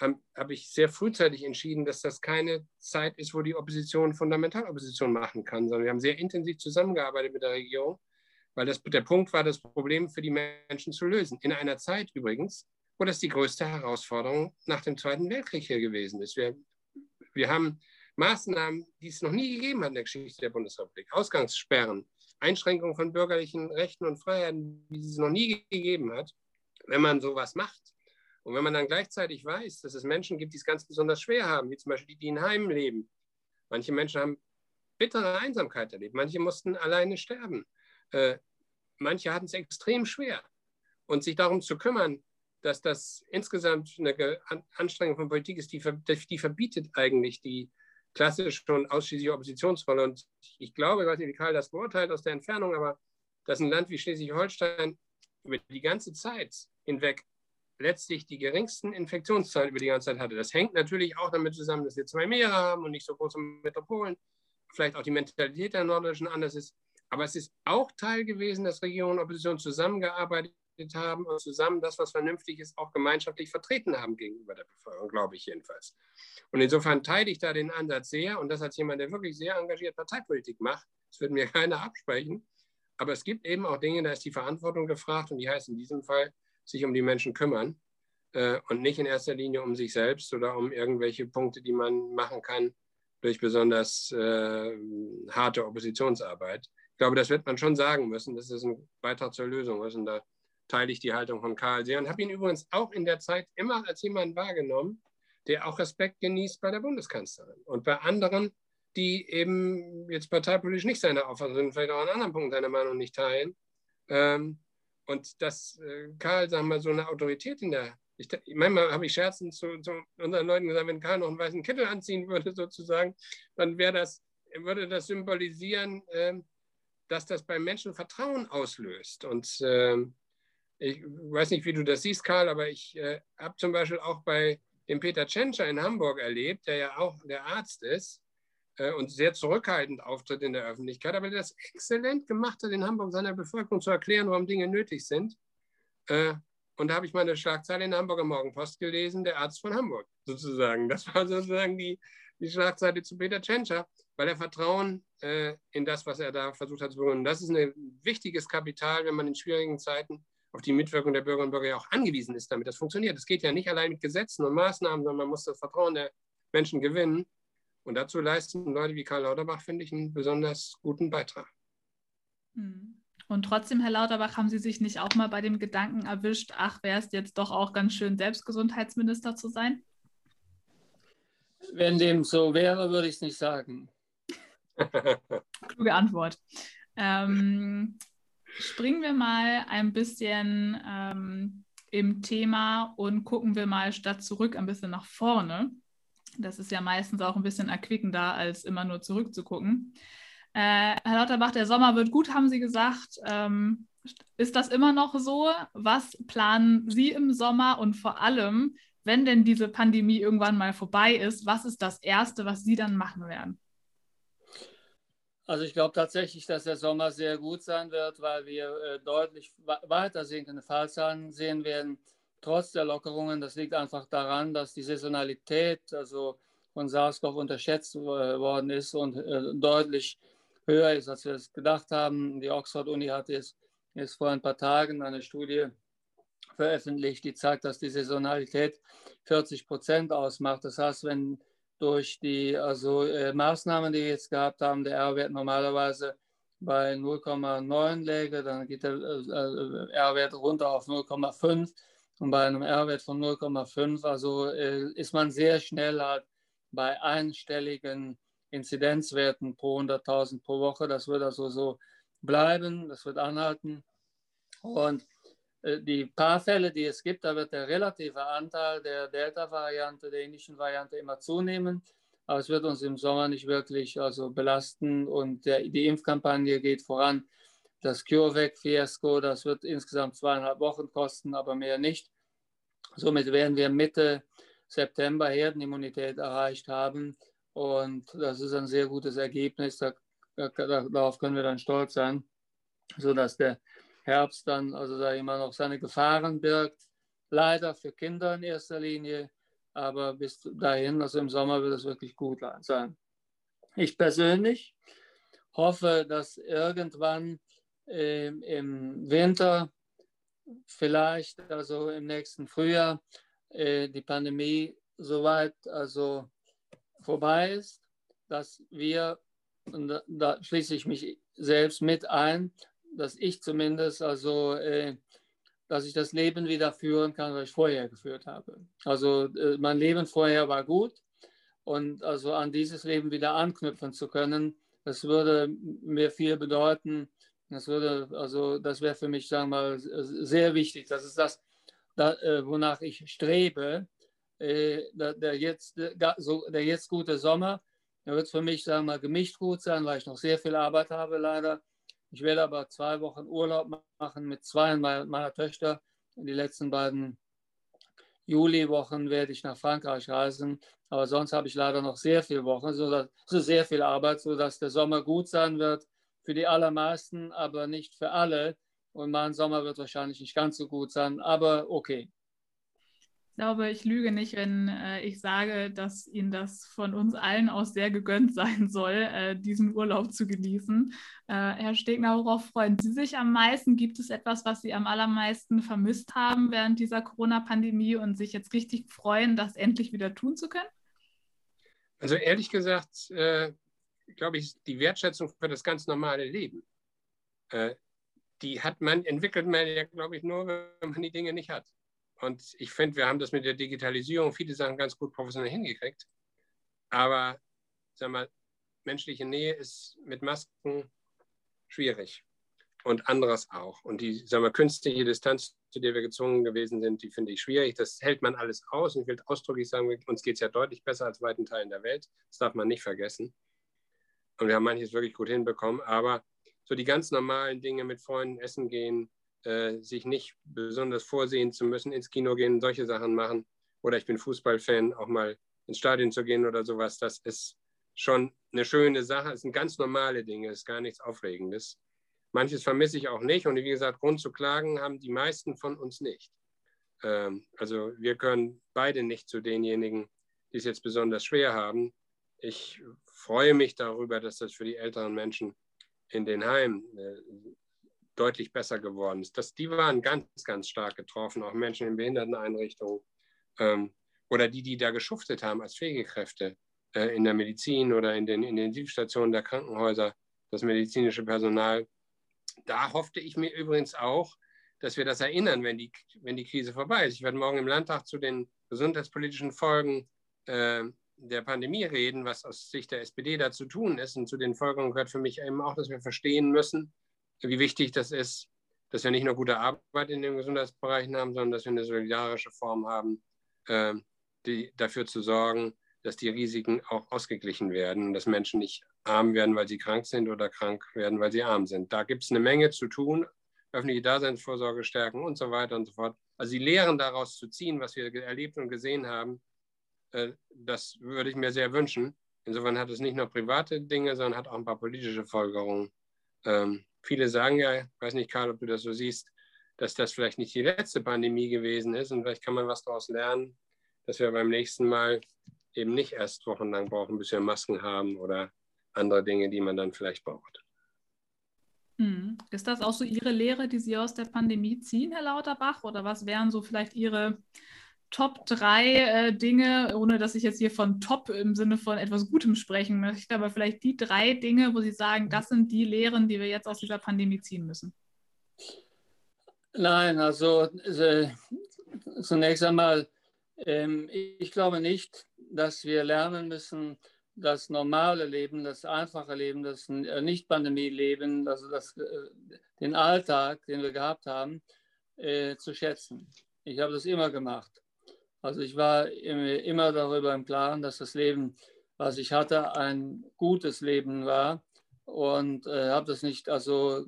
habe hab ich sehr frühzeitig entschieden, dass das keine Zeit ist, wo die Opposition Fundamentalopposition machen kann, sondern wir haben sehr intensiv zusammengearbeitet mit der Regierung weil das der Punkt war, das Problem für die Menschen zu lösen. In einer Zeit übrigens, wo das die größte Herausforderung nach dem Zweiten Weltkrieg hier gewesen ist. Wir, wir haben Maßnahmen, die es noch nie gegeben hat in der Geschichte der Bundesrepublik. Ausgangssperren, Einschränkungen von bürgerlichen Rechten und Freiheiten, wie es noch nie gegeben hat. Wenn man sowas macht und wenn man dann gleichzeitig weiß, dass es Menschen gibt, die es ganz besonders schwer haben, wie zum Beispiel die, die in Heimen leben. Manche Menschen haben bittere Einsamkeit erlebt, manche mussten alleine sterben. Äh, manche hatten es extrem schwer. Und sich darum zu kümmern, dass das insgesamt eine Anstrengung von Politik ist, die, die verbietet eigentlich die klassische und ausschließliche Oppositionsrolle. Und ich glaube, ich weiß nicht, wie Karl das beurteilt aus der Entfernung, aber dass ein Land wie Schleswig-Holstein über die ganze Zeit hinweg letztlich die geringsten Infektionszahlen über die ganze Zeit hatte. Das hängt natürlich auch damit zusammen, dass wir zwei Meere haben und nicht so große Metropolen. Vielleicht auch die Mentalität der Norddeutschen anders ist. Aber es ist auch Teil gewesen, dass Regierung und Opposition zusammengearbeitet haben und zusammen das, was vernünftig ist, auch gemeinschaftlich vertreten haben gegenüber der Bevölkerung, glaube ich jedenfalls. Und insofern teile ich da den Ansatz sehr und das als jemand, der wirklich sehr engagiert Parteipolitik macht. Das wird mir keiner absprechen. Aber es gibt eben auch Dinge, da ist die Verantwortung gefragt und die heißt in diesem Fall, sich um die Menschen kümmern äh, und nicht in erster Linie um sich selbst oder um irgendwelche Punkte, die man machen kann durch besonders äh, harte Oppositionsarbeit ich glaube, das wird man schon sagen müssen. Das ist ein Beitrag zur Lösung ist. Und da teile ich die Haltung von Karl sehr und habe ihn übrigens auch in der Zeit immer als jemand wahrgenommen, der auch Respekt genießt bei der Bundeskanzlerin und bei anderen, die eben jetzt parteipolitisch nicht seine Auffassung sind, vielleicht auch an anderen Punkten seine Meinung nicht teilen. Ähm, und dass äh, Karl, sagen wir mal, so eine Autorität in der, ich, manchmal habe ich scherzend zu, zu, unseren Leuten gesagt, wenn Karl noch einen weißen Kittel anziehen würde, sozusagen, dann wäre das, würde das symbolisieren, ähm, dass das beim Menschen Vertrauen auslöst. Und äh, ich weiß nicht, wie du das siehst, Karl, aber ich äh, habe zum Beispiel auch bei dem Peter Tschentscher in Hamburg erlebt, der ja auch der Arzt ist äh, und sehr zurückhaltend auftritt in der Öffentlichkeit, aber der das exzellent gemacht hat, in Hamburg seiner Bevölkerung zu erklären, warum Dinge nötig sind. Äh, und da habe ich meine Schlagzeile in der Hamburger Morgenpost gelesen, der Arzt von Hamburg sozusagen. Das war sozusagen die, die Schlagzeile zu Peter Tschentscher, weil er Vertrauen äh, in das, was er da versucht hat zu begründen. Das ist ein wichtiges Kapital, wenn man in schwierigen Zeiten auf die Mitwirkung der Bürgerinnen und Bürger ja auch angewiesen ist, damit das funktioniert. Es geht ja nicht allein mit Gesetzen und Maßnahmen, sondern man muss das Vertrauen der Menschen gewinnen. Und dazu leisten Leute wie Karl Lauterbach, finde ich, einen besonders guten Beitrag. Hm. Und trotzdem, Herr Lauterbach, haben Sie sich nicht auch mal bei dem Gedanken erwischt, ach, wäre es jetzt doch auch ganz schön, Selbstgesundheitsminister zu sein? Wenn dem so wäre, würde ich es nicht sagen. Kluge Antwort. Ähm, springen wir mal ein bisschen ähm, im Thema und gucken wir mal statt zurück ein bisschen nach vorne. Das ist ja meistens auch ein bisschen erquickender, als immer nur zurückzugucken. Äh, Herr Lauterbach, der Sommer wird gut, haben Sie gesagt. Ähm, ist das immer noch so? Was planen Sie im Sommer und vor allem, wenn denn diese Pandemie irgendwann mal vorbei ist, was ist das Erste, was Sie dann machen werden? Also ich glaube tatsächlich, dass der Sommer sehr gut sein wird, weil wir äh, deutlich weiter sinkende Fallzahlen sehen werden, trotz der Lockerungen. Das liegt einfach daran, dass die Saisonalität also von SARS-CoV unterschätzt äh, worden ist und äh, deutlich höher ist, als wir es gedacht haben. Die Oxford-Uni hat jetzt, jetzt vor ein paar Tagen eine Studie veröffentlicht, die zeigt, dass die Saisonalität 40 Prozent ausmacht. Das heißt, wenn durch die also, äh, Maßnahmen, die wir jetzt gehabt haben, der R-Wert normalerweise bei 0,9 läge, dann geht der äh, R-Wert runter auf 0,5 und bei einem R-Wert von 0,5, also äh, ist man sehr schnell halt bei einstelligen Inzidenzwerten pro 100.000 pro Woche. Das wird also so bleiben, das wird anhalten. Und äh, die paar Fälle, die es gibt, da wird der relative Anteil der Delta-Variante, der indischen Variante immer zunehmen. Aber es wird uns im Sommer nicht wirklich also belasten und der, die Impfkampagne geht voran. Das CureVac-Fiasko, das wird insgesamt zweieinhalb Wochen kosten, aber mehr nicht. Somit werden wir Mitte September Herdenimmunität erreicht haben. Und das ist ein sehr gutes Ergebnis. Da, da, darauf können wir dann stolz sein, sodass der Herbst dann also da immer noch seine Gefahren birgt. Leider für Kinder in erster Linie, aber bis dahin, also im Sommer wird es wirklich gut sein. Ich persönlich hoffe, dass irgendwann äh, im Winter, vielleicht also im nächsten Frühjahr, äh, die Pandemie soweit also vorbei ist, dass wir, und da, da schließe ich mich selbst mit ein, dass ich zumindest, also, äh, dass ich das Leben wieder führen kann, was ich vorher geführt habe. Also äh, mein Leben vorher war gut und also an dieses Leben wieder anknüpfen zu können, das würde mir viel bedeuten. Das würde, also das wäre für mich, sagen wir mal, sehr wichtig. Das ist das, da, äh, wonach ich strebe. Äh, der, der, jetzt, der, so, der jetzt gute Sommer, der wird für mich, sagen wir mal, gemischt gut sein, weil ich noch sehr viel Arbeit habe, leider. Ich werde aber zwei Wochen Urlaub machen mit zwei meiner Töchter. Die letzten beiden Juliwochen werde ich nach Frankreich reisen. Aber sonst habe ich leider noch sehr viele Wochen, so sehr viel Arbeit, sodass der Sommer gut sein wird für die allermeisten, aber nicht für alle. Und mein Sommer wird wahrscheinlich nicht ganz so gut sein, aber okay glaube, ich lüge nicht, wenn äh, ich sage, dass Ihnen das von uns allen aus sehr gegönnt sein soll, äh, diesen Urlaub zu genießen. Äh, Herr Stegner, worauf freuen Sie sich am meisten? Gibt es etwas, was Sie am allermeisten vermisst haben während dieser Corona-Pandemie und sich jetzt richtig freuen, das endlich wieder tun zu können? Also ehrlich gesagt, äh, glaube ich, die Wertschätzung für das ganz normale Leben, äh, die hat man, entwickelt man ja, glaube ich, nur, wenn man die Dinge nicht hat. Und ich finde, wir haben das mit der Digitalisierung viele Sachen ganz gut professionell hingekriegt. Aber sag mal, menschliche Nähe ist mit Masken schwierig. Und anderes auch. Und die sag mal, künstliche Distanz, zu der wir gezwungen gewesen sind, die finde ich schwierig. Das hält man alles aus. Und ich will ausdrücklich sagen, uns geht es ja deutlich besser als weiten Teilen der Welt. Das darf man nicht vergessen. Und wir haben manches wirklich gut hinbekommen. Aber so die ganz normalen Dinge mit Freunden essen gehen, äh, sich nicht besonders vorsehen zu müssen, ins Kino gehen, solche Sachen machen. Oder ich bin Fußballfan, auch mal ins Stadion zu gehen oder sowas. Das ist schon eine schöne Sache. Es sind ganz normale Dinge, es ist gar nichts Aufregendes. Manches vermisse ich auch nicht. Und wie gesagt, Grund zu klagen haben die meisten von uns nicht. Ähm, also wir können beide nicht zu denjenigen, die es jetzt besonders schwer haben. Ich freue mich darüber, dass das für die älteren Menschen in den Heimen äh, deutlich besser geworden ist. Das, die waren ganz, ganz stark getroffen, auch Menschen in Behinderteneinrichtungen ähm, oder die, die da geschuftet haben als Pflegekräfte äh, in der Medizin oder in den, in den Intensivstationen der Krankenhäuser, das medizinische Personal. Da hoffte ich mir übrigens auch, dass wir das erinnern, wenn die, wenn die Krise vorbei ist. Ich werde morgen im Landtag zu den gesundheitspolitischen Folgen äh, der Pandemie reden, was aus Sicht der SPD da zu tun ist. Und zu den Folgen gehört für mich eben auch, dass wir verstehen müssen, wie wichtig das ist, dass wir nicht nur gute Arbeit in den Gesundheitsbereichen haben, sondern dass wir eine solidarische Form haben, äh, die, dafür zu sorgen, dass die Risiken auch ausgeglichen werden und dass Menschen nicht arm werden, weil sie krank sind oder krank werden, weil sie arm sind. Da gibt es eine Menge zu tun, öffentliche Daseinsvorsorge stärken und so weiter und so fort. Also die Lehren daraus zu ziehen, was wir erlebt und gesehen haben, äh, das würde ich mir sehr wünschen. Insofern hat es nicht nur private Dinge, sondern hat auch ein paar politische Folgerungen. Ähm, viele sagen ja, ich weiß nicht, Karl, ob du das so siehst, dass das vielleicht nicht die letzte Pandemie gewesen ist und vielleicht kann man was daraus lernen, dass wir beim nächsten Mal eben nicht erst wochenlang brauchen, bis wir Masken haben oder andere Dinge, die man dann vielleicht braucht. Hm. Ist das auch so Ihre Lehre, die Sie aus der Pandemie ziehen, Herr Lauterbach? Oder was wären so vielleicht Ihre Top 3 äh, Dinge, ohne dass ich jetzt hier von Top im Sinne von etwas Gutem sprechen möchte, aber vielleicht die drei Dinge, wo Sie sagen, das sind die Lehren, die wir jetzt aus dieser Pandemie ziehen müssen? Nein, also äh, zunächst einmal, ähm, ich glaube nicht, dass wir lernen müssen, das normale Leben, das einfache Leben, das äh, Nicht-Pandemie-Leben, also das, äh, den Alltag, den wir gehabt haben, äh, zu schätzen. Ich habe das immer gemacht. Also ich war immer darüber im Klaren, dass das Leben, was ich hatte, ein gutes Leben war und äh, habe das nicht also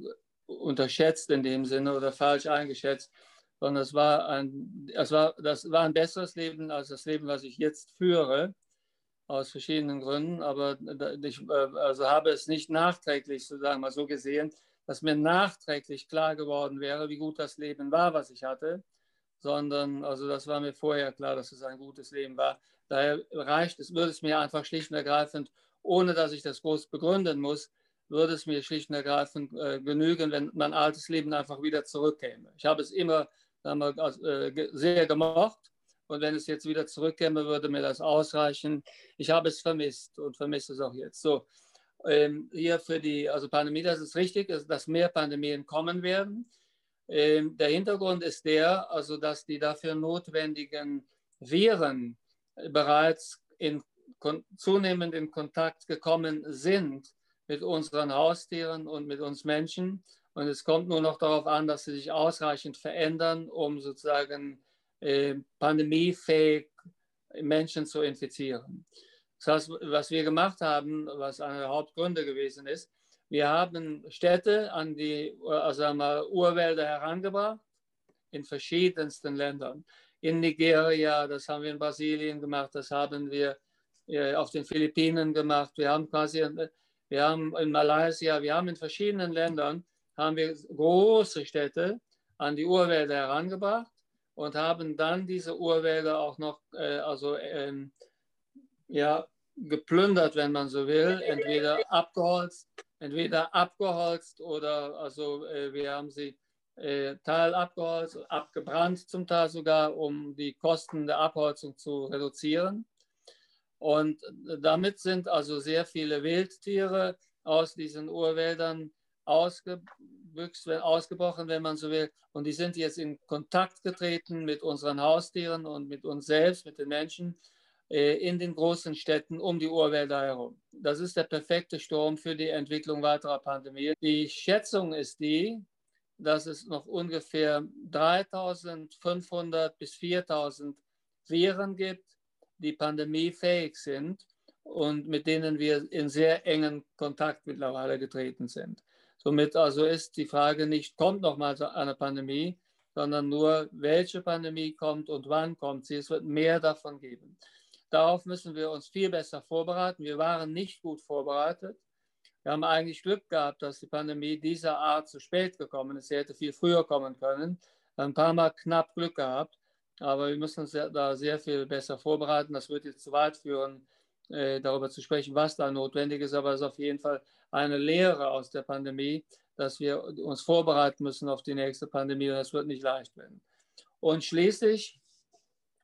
unterschätzt in dem Sinne oder falsch eingeschätzt, sondern es war ein, es war, das war ein besseres Leben als das Leben, was ich jetzt führe aus verschiedenen Gründen, aber ich äh, also habe es nicht nachträglich, sozusagen mal so gesehen, dass mir nachträglich klar geworden wäre, wie gut das Leben war, was ich hatte, sondern also das war mir vorher klar, dass es ein gutes Leben war. Daher reicht es, würde es mir einfach schlicht und ergreifend, ohne dass ich das groß begründen muss, würde es mir schlicht und ergreifend äh, genügen, wenn mein altes Leben einfach wieder zurückkäme. Ich habe es immer wir, äh, sehr gemocht und wenn es jetzt wieder zurückkäme, würde mir das ausreichen. Ich habe es vermisst und vermisse es auch jetzt. So, ähm, hier für die also Pandemie, das ist richtig, dass mehr Pandemien kommen werden. Ähm, der Hintergrund ist der, also dass die dafür notwendigen Viren bereits in zunehmend in Kontakt gekommen sind mit unseren Haustieren und mit uns Menschen. Und es kommt nur noch darauf an, dass sie sich ausreichend verändern, um sozusagen äh, pandemiefähig Menschen zu infizieren. Das heißt, was wir gemacht haben, was einer der Hauptgründe gewesen ist, wir haben Städte an die also Urwälder herangebracht in verschiedensten Ländern. In Nigeria, das haben wir in Brasilien gemacht, das haben wir äh, auf den Philippinen gemacht, wir haben quasi, wir haben in Malaysia, wir haben in verschiedenen Ländern haben wir große Städte an die Urwälder herangebracht und haben dann diese Urwälder auch noch also, ähm, ja, geplündert, wenn man so will, entweder abgeholzt, entweder abgeholzt oder also äh, wir haben sie äh, Teil abgeholzt, abgebrannt zum Teil sogar, um die Kosten der Abholzung zu reduzieren. Und damit sind also sehr viele Wildtiere aus diesen Urwäldern ausge ausgebüxt, ausgebrochen, wenn man so will. Und die sind jetzt in Kontakt getreten mit unseren Haustieren und mit uns selbst, mit den Menschen in den großen Städten um die Urwälder herum. Das ist der perfekte Sturm für die Entwicklung weiterer Pandemien. Die Schätzung ist die, dass es noch ungefähr 3500 bis 4000 Viren gibt, die pandemiefähig sind und mit denen wir in sehr engen Kontakt mittlerweile getreten sind. Somit also ist die Frage nicht, kommt noch mal eine Pandemie, sondern nur, welche Pandemie kommt und wann kommt sie. Es wird mehr davon geben. Darauf müssen wir uns viel besser vorbereiten. Wir waren nicht gut vorbereitet. Wir haben eigentlich Glück gehabt, dass die Pandemie dieser Art zu spät gekommen ist. Sie hätte viel früher kommen können. Ein paar Mal knapp Glück gehabt. Aber wir müssen uns da sehr viel besser vorbereiten. Das wird jetzt zu weit führen, äh, darüber zu sprechen, was da notwendig ist. Aber es ist auf jeden Fall eine Lehre aus der Pandemie, dass wir uns vorbereiten müssen auf die nächste Pandemie und das wird nicht leicht werden. Und schließlich,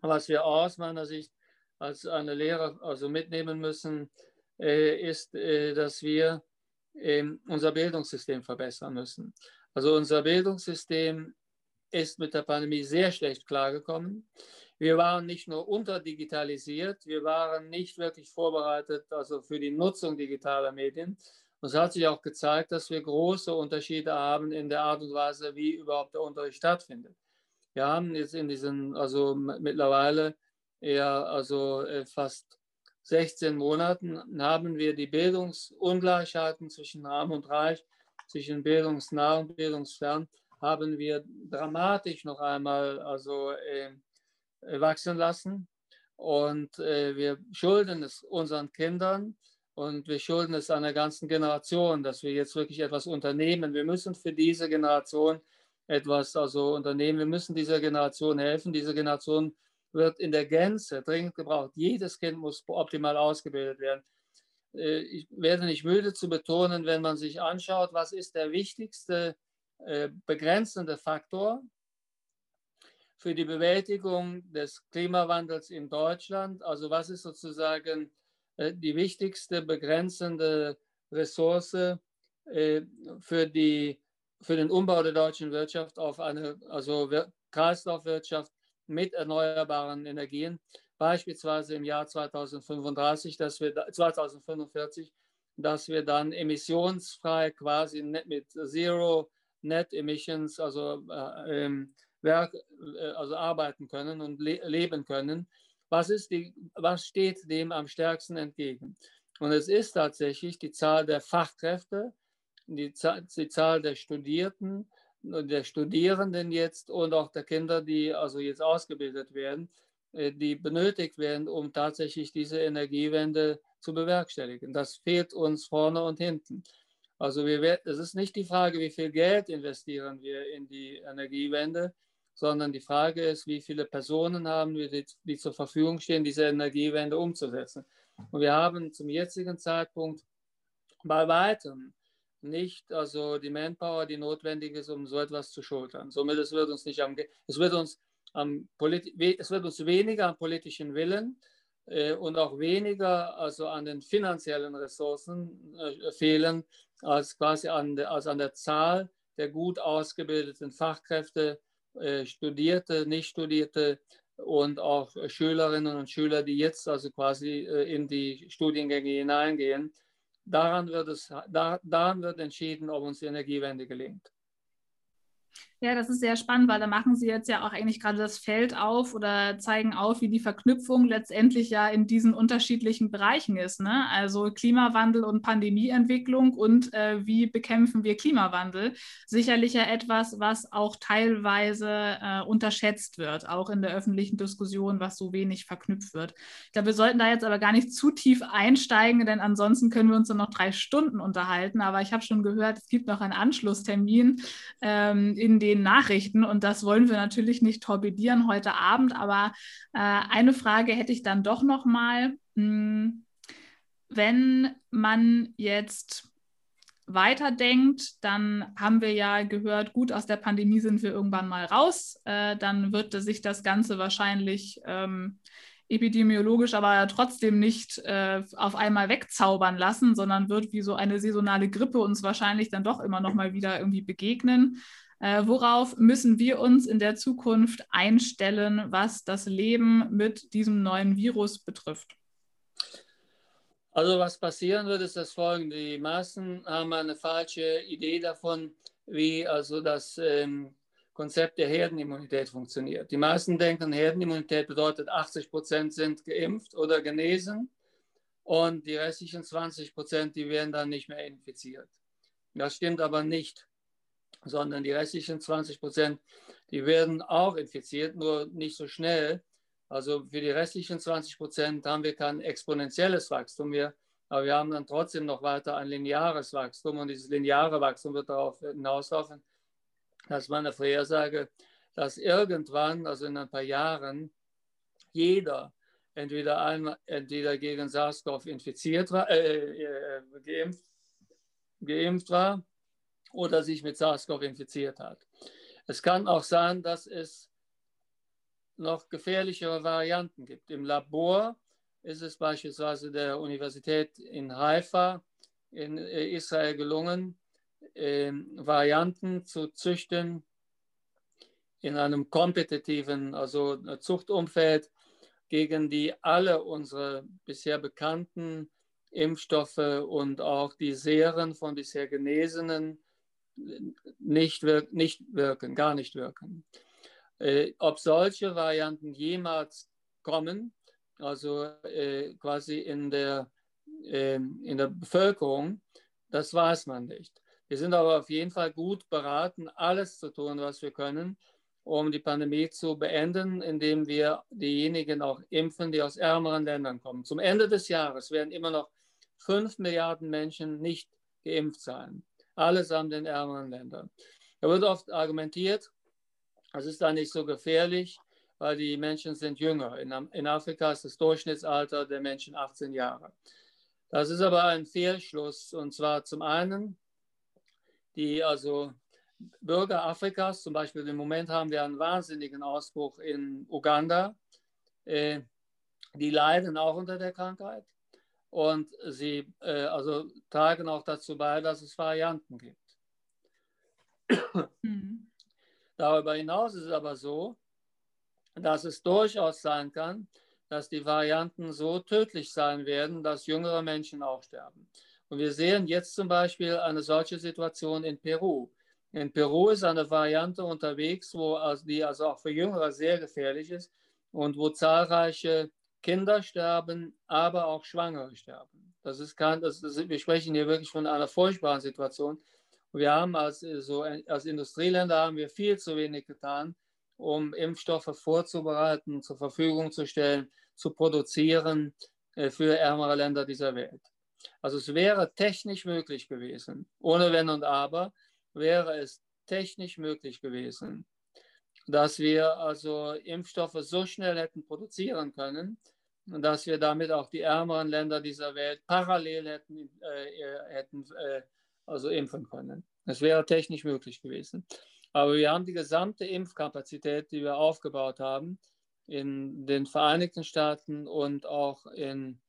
was wir aus meiner Sicht als eine Lehre also mitnehmen müssen, äh, ist, äh, dass wir ähm, unser Bildungssystem verbessern müssen. Also unser Bildungssystem ist mit der Pandemie sehr schlecht klargekommen. Wir waren nicht nur unterdigitalisiert, wir waren nicht wirklich vorbereitet also für die Nutzung digitaler Medien. Und es hat sich auch gezeigt, dass wir große Unterschiede haben in der Art und Weise, wie überhaupt der Unterricht stattfindet. Wir haben jetzt in diesen, also mittlerweile eher also äh, fast 16 Monaten haben wir die Bildungsungleichheiten zwischen Arm und Reich, zwischen bildungsnah und bildungsfern, haben wir dramatisch noch einmal also, äh, wachsen lassen. Und äh, wir schulden es unseren Kindern und wir schulden es einer ganzen Generation, dass wir jetzt wirklich etwas unternehmen. Wir müssen für diese Generation etwas also unternehmen. Wir müssen dieser Generation helfen. Diese Generation wird in der Gänze dringend gebraucht. Jedes Kind muss optimal ausgebildet werden. Äh, ich werde nicht müde zu betonen, wenn man sich anschaut, was ist der wichtigste äh, begrenzende Faktor für die Bewältigung des Klimawandels in Deutschland? Also was ist sozusagen äh, die wichtigste begrenzende Ressource für, die, für den Umbau der deutschen Wirtschaft auf eine also Kreislaufwirtschaft mit erneuerbaren Energien, beispielsweise im Jahr 2035, dass wir 2045, dass wir dann emissionsfrei quasi mit Zero Net Emissions, also äh, Werk, äh, also arbeiten können und le leben können. Was, ist die, was steht dem am stärksten entgegen? Und es ist tatsächlich die Zahl der Fachkräfte, die, die Zahl der Studierten, der Studierenden jetzt und auch der Kinder, die also jetzt ausgebildet werden, äh, die benötigt werden, um tatsächlich diese Energiewende zu bewerkstelligen. Das fehlt uns vorne und hinten. Also es ist nicht die Frage, wie viel Geld investieren wir in die Energiewende, sondern die Frage ist, wie viele Personen haben wir, die, die zur Verfügung stehen, diese Energiewende umzusetzen. Und wir haben zum jetzigen Zeitpunkt bei weitem nicht also die Manpower, die notwendig ist, um so etwas zu schultern. Somit es wird uns nicht am, es wird uns am es wird uns weniger am politischen Willen äh, und auch weniger also an den finanziellen Ressourcen äh, fehlen als quasi an, de, als an der Zahl der gut ausgebildeten Fachkräfte, äh, Studierte, Nicht-Studierte und auch Schülerinnen und Schüler, die jetzt also quasi äh, in die Studiengänge hineingehen. Daran wird, es, da, daran wird entschieden, ob uns die Energiewende gelingt. Ja, das ist sehr spannend, weil da machen Sie jetzt ja auch eigentlich gerade das Feld auf oder zeigen auf, wie die Verknüpfung letztendlich ja in diesen unterschiedlichen Bereichen ist. Ne? Also Klimawandel und Pandemieentwicklung und äh, wie bekämpfen wir Klimawandel. Sicherlich ja etwas, was auch teilweise äh, unterschätzt wird, auch in der öffentlichen Diskussion, was so wenig verknüpft wird. Ich glaube, wir sollten da jetzt aber gar nicht zu tief einsteigen, denn ansonsten können wir uns dann noch drei Stunden unterhalten. Aber ich habe schon gehört, es gibt noch einen Anschlusstermin ähm, in den Nachrichten und das wollen wir natürlich nicht torpedieren heute Abend. Aber äh, eine Frage hätte ich dann doch noch mal, hm, wenn man jetzt weiterdenkt, dann haben wir ja gehört, gut, aus der Pandemie sind wir irgendwann mal raus. Äh, dann wird sich das Ganze wahrscheinlich ähm, epidemiologisch aber trotzdem nicht äh, auf einmal wegzaubern lassen, sondern wird wie so eine saisonale Grippe uns wahrscheinlich dann doch immer noch mal wieder irgendwie begegnen. Äh, worauf müssen wir uns in der Zukunft einstellen, was das Leben mit diesem neuen Virus betrifft? Also was passieren wird, ist das folgende. Die Massen haben eine falsche Idee davon, wie also das ähm, Konzept der Herdenimmunität funktioniert. Die meisten denken, Herdenimmunität bedeutet, 80 Prozent sind geimpft oder genesen und die restlichen 20 Prozent, die werden dann nicht mehr infiziert. Das stimmt aber nicht sondern die restlichen 20 Prozent, die werden auch infiziert, nur nicht so schnell. Also für die restlichen 20 Prozent haben wir kein exponentielles Wachstum mehr, aber wir haben dann trotzdem noch weiter ein lineares Wachstum und dieses lineare Wachstum wird darauf hinauslaufen, dass meine Vorhersage, dass irgendwann, also in ein paar Jahren, jeder entweder, einmal, entweder gegen SARS-CoV infiziert war, äh, äh, geimpft, geimpft war oder sich mit SARS-CoV infiziert hat. Es kann auch sein, dass es noch gefährlichere Varianten gibt. Im Labor ist es beispielsweise der Universität in Haifa in äh, Israel gelungen, ähm, Varianten zu züchten in einem kompetitiven, also Zuchtumfeld, gegen die alle unsere bisher bekannten Impfstoffe und auch die Serien von bisher Genesenen nicht, wirk nicht wirken, gar nicht wirken. Äh, ob solche Varianten jemals kommen, also äh, quasi in der, äh, in der Bevölkerung, das weiß man nicht. Wir sind aber auf jeden Fall gut beraten, alles zu tun, was wir können, um die Pandemie zu beenden, indem wir diejenigen auch impfen, die aus ärmeren Ländern kommen. Zum Ende des Jahres werden immer noch fünf Milliarden Menschen nicht geimpft sein, allesamt in ärmeren Ländern. Da wird oft argumentiert, es ist da nicht so gefährlich, weil die Menschen sind jünger. In, in Afrika ist das Durchschnittsalter der Menschen 18 Jahre. Das ist aber ein Fehlschluss. Und zwar zum einen, die also Bürger Afrikas, zum Beispiel im Moment haben wir einen wahnsinnigen Ausbruch in Uganda, äh, die leiden auch unter der Krankheit und sie äh, also tragen auch dazu bei, dass es Varianten gibt. Mhm. Darüber hinaus ist es aber so, dass es durchaus sein kann, dass die Varianten so tödlich sein werden, dass jüngere Menschen auch sterben. Und wir sehen jetzt zum Beispiel eine solche Situation in Peru. In Peru ist eine Variante unterwegs, wo, die also auch für Jüngere sehr gefährlich ist und wo zahlreiche Kinder sterben, aber auch Schwangere sterben. Das ist kein, das ist, wir sprechen hier wirklich von einer furchtbaren Situation. Wir haben als, so, als Industrieländer haben wir viel zu wenig getan, um Impfstoffe vorzubereiten, zur Verfügung zu stellen, zu produzieren äh, für ärmere Länder dieser Welt. Also es wäre technisch möglich gewesen, ohne Wenn und Aber wäre es technisch möglich gewesen, dass wir also Impfstoffe so schnell hätten produzieren können, dass wir damit auch die ärmeren Länder dieser Welt parallel hätten, äh, hätten äh, also impfen können. Das wäre technisch möglich gewesen. Aber wir haben die gesamte Impfkapazität, die wir aufgebaut haben, in den Vereinigten Staaten und auch in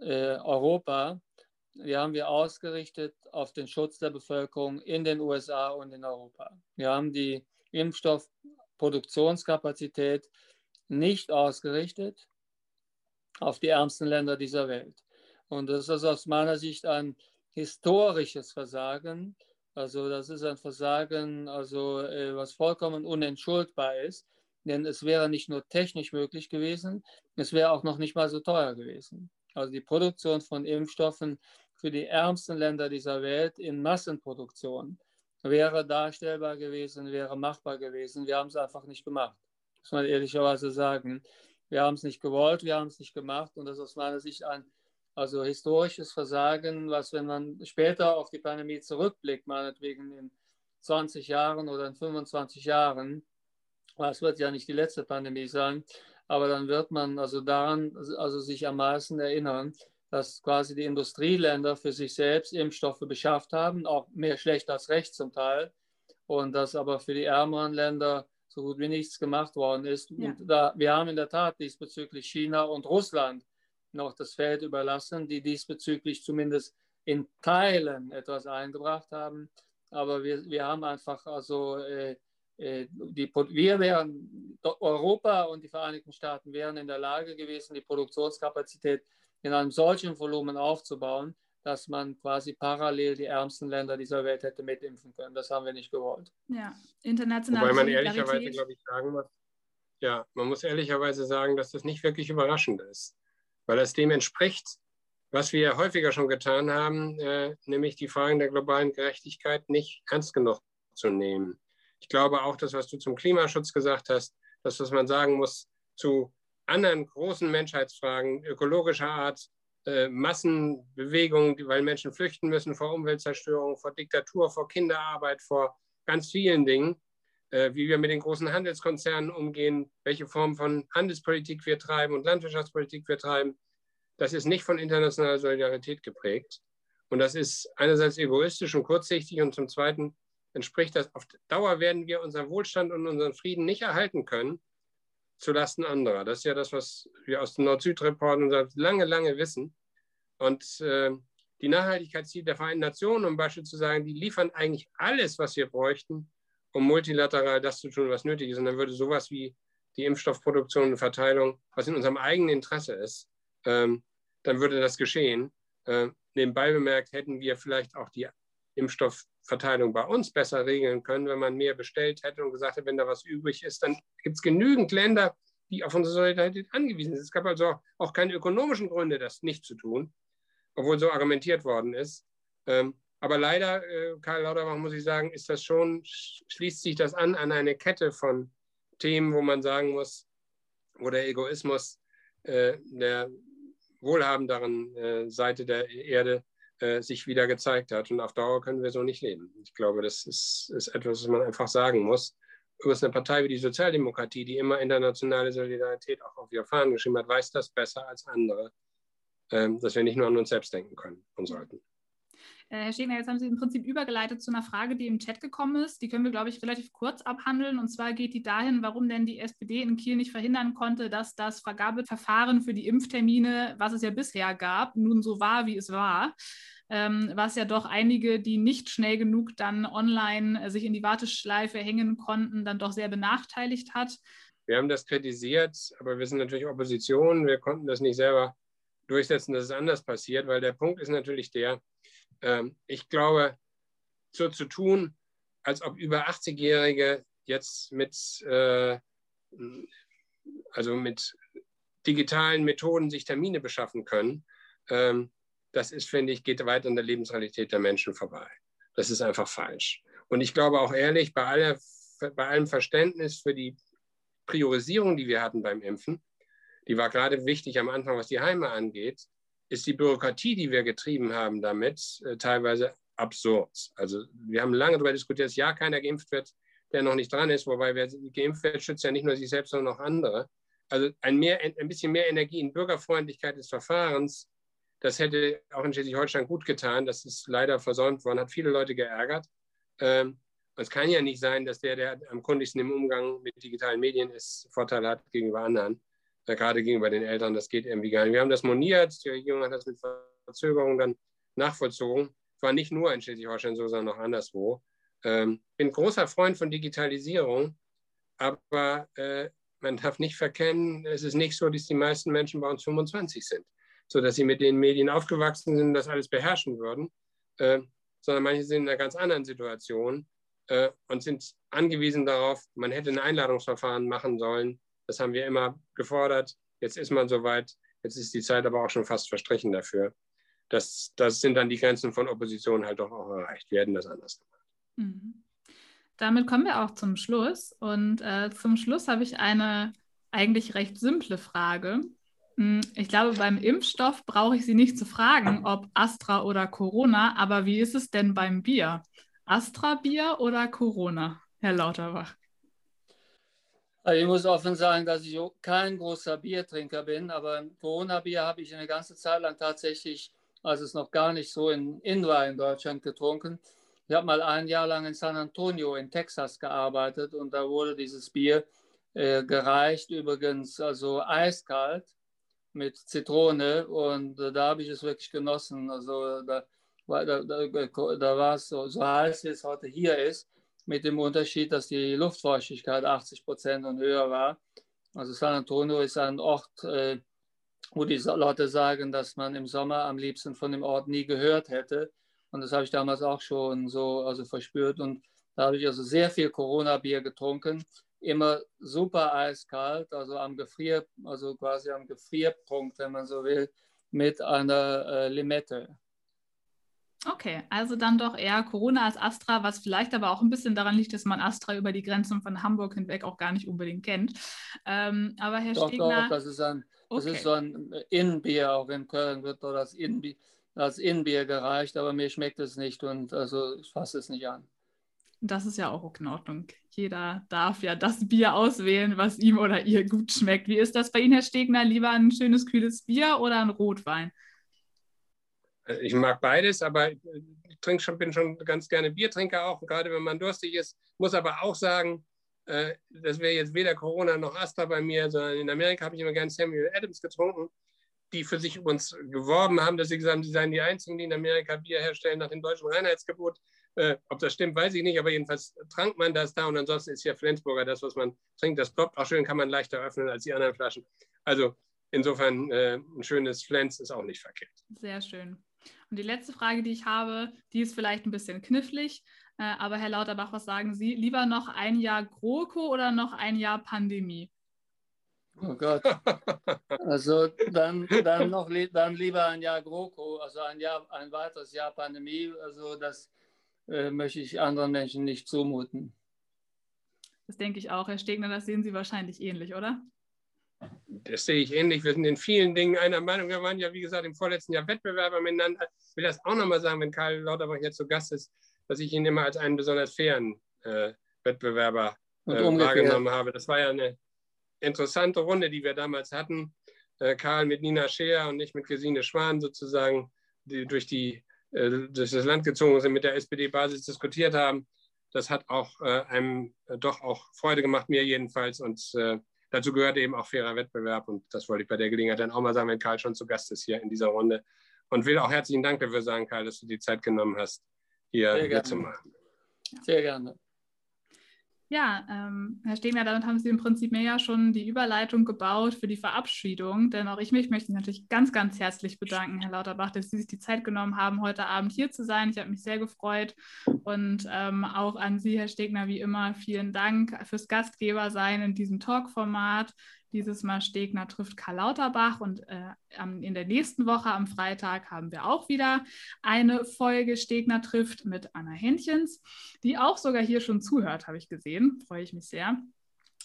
äh, Europa, die haben wir ausgerichtet auf den Schutz der Bevölkerung in den USA und in Europa. Wir haben die Impfstoffproduktionskapazität nicht ausgerichtet auf die ärmsten Länder dieser Welt. Und das ist aus meiner Sicht ein historisches Versagen, also das ist ein Versagen, also äh, was vollkommen unentschuldbar ist, denn es wäre nicht nur technisch möglich gewesen, es wäre auch noch nicht mal so teuer gewesen. Also die Produktion von Impfstoffen für die ärmsten Länder dieser Welt in Massenproduktion wäre darstellbar gewesen, wäre machbar gewesen. Wir haben es einfach nicht gemacht, muss man ehrlicherweise sagen. Wir haben es nicht gewollt, wir haben es nicht gemacht und das ist aus meiner Sicht ein also historisches Versagen, was, wenn man später auf die Pandemie zurückblickt, meinetwegen in 20 Jahren oder in 25 Jahren, es wird ja nicht die letzte Pandemie sein, aber dann wird man also daran, also sich am meisten erinnern, dass quasi die Industrieländer für sich selbst Impfstoffe beschafft haben, auch mehr schlecht als recht zum Teil, und dass aber für die ärmeren Länder so gut wie nichts gemacht worden ist. Ja. Und da, wir haben in der Tat diesbezüglich China und Russland noch das Feld überlassen, die diesbezüglich zumindest in Teilen etwas eingebracht haben. Aber wir, wir haben einfach also äh, äh die, wir wären, Europa und die Vereinigten Staaten wären in der Lage gewesen, die Produktionskapazität in einem solchen Volumen aufzubauen, dass man quasi parallel die ärmsten Länder dieser Welt hätte mitimpfen können. Das haben wir nicht gewollt. Ja, international. Wobei man ehrlicherweise, glaube ich, sagen muss, ja, man muss ehrlicherweise sagen, dass das nicht wirklich überraschend ist weil das dem entspricht, was wir häufiger schon getan haben, äh, nämlich die Fragen der globalen Gerechtigkeit nicht ernst genug zu nehmen. Ich glaube auch, das, was du zum Klimaschutz gesagt hast, das, was man sagen muss zu anderen großen Menschheitsfragen ökologischer Art, äh, Massenbewegungen, weil Menschen flüchten müssen vor Umweltzerstörung, vor Diktatur, vor Kinderarbeit, vor ganz vielen Dingen, äh, wie wir mit den großen Handelskonzernen umgehen, welche Form von Handelspolitik wir treiben und Landwirtschaftspolitik wir treiben, das ist nicht von internationaler Solidarität geprägt. Und das ist einerseits egoistisch und kurzsichtig und zum Zweiten entspricht das, auf Dauer werden wir unseren Wohlstand und unseren Frieden nicht erhalten können zulasten anderer. Das ist ja das, was wir aus dem Nord-Süd-Report lange, lange wissen. Und äh, die Nachhaltigkeitsziele der Vereinten Nationen, um Beispiel zu sagen, die liefern eigentlich alles, was wir bräuchten, um multilateral das zu tun, was nötig ist. Und dann würde sowas wie die Impfstoffproduktion und Verteilung, was in unserem eigenen Interesse ist, ähm, dann würde das geschehen. Äh, nebenbei bemerkt, hätten wir vielleicht auch die Impfstoffverteilung bei uns besser regeln können, wenn man mehr bestellt hätte und gesagt hätte, wenn da was übrig ist, dann gibt es genügend Länder, die auf unsere Solidarität angewiesen sind. Es gab also auch keine ökonomischen Gründe, das nicht zu tun, obwohl so argumentiert worden ist. Ähm, aber leider, äh, Karl Lauterbach, muss ich sagen, ist das schon, schließt sich das an an eine Kette von Themen, wo man sagen muss, wo der Egoismus äh, der wohlhabenderen äh, Seite der Erde äh, sich wieder gezeigt hat. Und auf Dauer können wir so nicht leben. Ich glaube, das ist, ist etwas, was man einfach sagen muss. Übrigens eine Partei wie die Sozialdemokratie, die immer internationale Solidarität auch auf ihre Fahnen geschrieben hat, weiß das besser als andere, ähm, dass wir nicht nur an uns selbst denken können und sollten. Äh, Herr Stegner, jetzt haben Sie im Prinzip übergeleitet zu einer Frage, die im Chat gekommen ist. Die können wir, glaube ich, relativ kurz abhandeln. Und zwar geht die dahin, warum denn die SPD in Kiel nicht verhindern konnte, dass das Vergabeverfahren für die Impftermine, was es ja bisher gab, nun so war, wie es war. Ähm, was ja doch einige, die nicht schnell genug dann online äh, sich in die Warteschleife hängen konnten, dann doch sehr benachteiligt hat. Wir haben das kritisiert, aber wir sind natürlich Opposition. Wir konnten das nicht selber durchsetzen, dass es anders passiert, weil der Punkt ist natürlich der, ähm, ich glaube, so zu tun, als ob über 80-Jährige jetzt mit, äh, also mit digitalen Methoden sich Termine beschaffen können, ähm, das ist, finde ich, geht weit an der Lebensrealität der Menschen vorbei. Das ist einfach falsch. Und ich glaube auch ehrlich, bei, aller, bei allem Verständnis für die Priorisierung, die wir hatten beim Impfen, die war gerade wichtig am Anfang, was die Heime angeht, ist die Bürokratie, die wir getrieben haben damit, äh, teilweise absurd. Also wir haben lange darüber diskutiert, dass ja keiner geimpft wird, der noch nicht dran ist, wobei wer geimpft wird, schützt ja nicht nur sich selbst, sondern auch andere. Also ein, mehr, ein bisschen mehr Energie in Bürgerfreundlichkeit des Verfahrens, das hätte auch in Schleswig-Holstein gut getan. Das ist leider versäumt worden, hat viele Leute geärgert. Ähm, es kann ja nicht sein, dass der, der am kundigsten im Umgang mit digitalen Medien ist, Vorteile hat gegenüber anderen gerade gegenüber den Eltern, das geht irgendwie gar nicht. Wir haben das moniert, die Regierung hat das mit Verzögerung dann nachvollzogen. War nicht nur in Schleswig-Holstein so, sondern auch anderswo. Ähm, bin großer Freund von Digitalisierung, aber äh, man darf nicht verkennen, es ist nicht so, dass die meisten Menschen bei uns 25 sind, sodass sie mit den Medien aufgewachsen sind und das alles beherrschen würden, äh, sondern manche sind in einer ganz anderen Situation äh, und sind angewiesen darauf, man hätte ein Einladungsverfahren machen sollen, das haben wir immer gefordert. Jetzt ist man soweit. Jetzt ist die Zeit aber auch schon fast verstrichen dafür. Das, das sind dann die Grenzen von Opposition halt doch auch erreicht. Wir hätten das anders gemacht. Mhm. Damit kommen wir auch zum Schluss. Und äh, zum Schluss habe ich eine eigentlich recht simple Frage. Hm, ich glaube, beim Impfstoff brauche ich Sie nicht zu fragen, ob Astra oder Corona, aber wie ist es denn beim Bier? Astra-Bier oder Corona, Herr Lauterbach? Also ich muss offen sagen, dass ich kein großer Biertrinker bin, aber Corona-Bier habe ich eine ganze Zeit lang tatsächlich, als es noch gar nicht so in, in war in Deutschland, getrunken. Ich habe mal ein Jahr lang in San Antonio in Texas gearbeitet und da wurde dieses Bier äh, gereicht, übrigens also eiskalt mit Zitrone und äh, da habe ich es wirklich genossen. Also da, da, da, da war es so, so heiß, wie es heute hier ist mit dem Unterschied, dass die Luftfeuchtigkeit 80 Prozent und höher war. Also San Antonio ist ein Ort, äh, wo die Leute sagen, dass man im Sommer am liebsten von dem Ort nie gehört hätte. Und das habe ich damals auch schon so also verspürt. Und da habe ich also sehr viel Corona-Bier getrunken. Immer super eiskalt, also am Gefrier, also quasi am Gefrierpunkt, wenn man so will, mit einer äh, Limette. Okay, also dann doch eher Corona als Astra, was vielleicht aber auch ein bisschen daran liegt, dass man Astra über die Grenzen von Hamburg hinweg auch gar nicht unbedingt kennt. Ähm, aber Herr doch, Stegner... Doch, das ist, ein, das okay. ist so ein Innenbier, auch in Köln wird dort als Innenbier, als Innenbier gereicht, aber mir schmeckt es nicht und also ich fasse es nicht an. Das ist ja auch in Ordnung. Jeder darf ja das Bier auswählen, was ihm oder ihr gut schmeckt. Wie ist das bei Ihnen, Herr Stegner? Lieber ein schönes, kühles Bier oder ein Rotwein? Äh, ich mag beides, aber ich trinke schon, bin schon ganz gerne Biertrinker auch, gerade wenn man durstig ist. Muss aber auch sagen, äh, das wäre jetzt weder Corona noch Astra bei mir, sondern in Amerika habe ich immer gerne Samuel Adams getrunken, die für sich übrigens geworben haben, dass sie gesagt haben, sie seien die Einzigen, die in Amerika Bier herstellen nach dem deutschen Reinheitsgebot. Äh, ob das stimmt, weiß ich nicht, aber jedenfalls trank man das da und ansonsten ist ja Flensburger das, was man trinkt. Das ploppt auch schön, kann man leichter öffnen als die anderen Flaschen. Also insofern äh, ein schönes Flens ist auch nicht verkehrt. Sehr schön. Und die letzte Frage, die ich habe, die ist vielleicht ein bisschen knifflig. Äh, aber Herr Lauterbach, was sagen Sie? Lieber noch ein Jahr GroKo oder noch ein Jahr Pandemie? Oh Gott. Also dann, dann noch dann lieber ein Jahr GroKo, also ein Jahr, ein weiteres Jahr Pandemie. Also das äh, möchte ich anderen Menschen nicht zumuten. Das denke ich auch. Herr Stegner, das sehen Sie wahrscheinlich ähnlich, oder? Das sehe ich ähnlich. Wir sind in vielen Dingen einer Meinung. Wir waren ja, wie gesagt, im vorletzten Jahr Wettbewerber miteinander. Ich will das auch nochmal sagen, wenn Karl Lauterbach jetzt zu Gast ist, dass ich ihn immer als einen besonders fairen äh, Wettbewerber äh, wahrgenommen habe. Das war ja eine interessante Runde, die wir damals hatten. Äh, Karl mit Nina Scheer und nicht mit Gesine Schwan sozusagen, die durch, die, äh, durch das Land gezogen sind, mit der SPD-Basis diskutiert haben. Das hat auch äh, einem äh, doch auch Freude gemacht, mir jedenfalls. Und dazu gehört eben auch fairer Wettbewerb. Und das wollte ich bei der Gelegenheit dann auch mal sagen, wenn Karl schon zu Gast ist hier in dieser Runde. Und will auch herzlichen Dank dafür sagen, Karl, dass du die Zeit genommen hast, hier mitzumachen. Sehr gerne. Ja, ähm, Herr Stegner, damit haben Sie im Prinzip mir ja schon die Überleitung gebaut für die Verabschiedung. Denn auch ich mich möchte natürlich ganz, ganz herzlich bedanken, Herr Lauterbach, dass Sie sich die Zeit genommen haben, heute Abend hier zu sein. Ich habe mich sehr gefreut. Und ähm, auch an Sie, Herr Stegner, wie immer, vielen Dank fürs Gastgebersein in diesem Talk-Format. Dieses Mal Stegner trifft Karl Lauterbach und äh, in der nächsten Woche am Freitag haben wir auch wieder eine Folge Stegner trifft mit Anna Händchens, die auch sogar hier schon zuhört, habe ich gesehen. Freue ich mich sehr.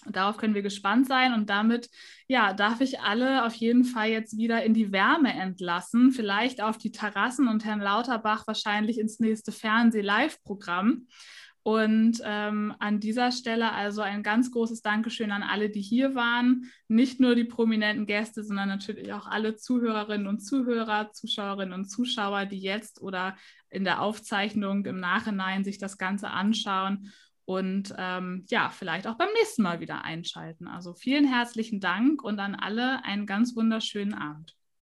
Und darauf können wir gespannt sein. Und damit, ja, darf ich alle auf jeden Fall jetzt wieder in die Wärme entlassen, vielleicht auf die Terrassen und Herrn Lauterbach wahrscheinlich ins nächste Fernseh-Live-Programm. Und ähm, an dieser Stelle also ein ganz großes Dankeschön an alle, die hier waren. Nicht nur die prominenten Gäste, sondern natürlich auch alle Zuhörerinnen und Zuhörer, Zuschauerinnen und Zuschauer, die jetzt oder in der Aufzeichnung im Nachhinein sich das Ganze anschauen und ähm, ja, vielleicht auch beim nächsten Mal wieder einschalten. Also vielen herzlichen Dank und an alle einen ganz wunderschönen Abend.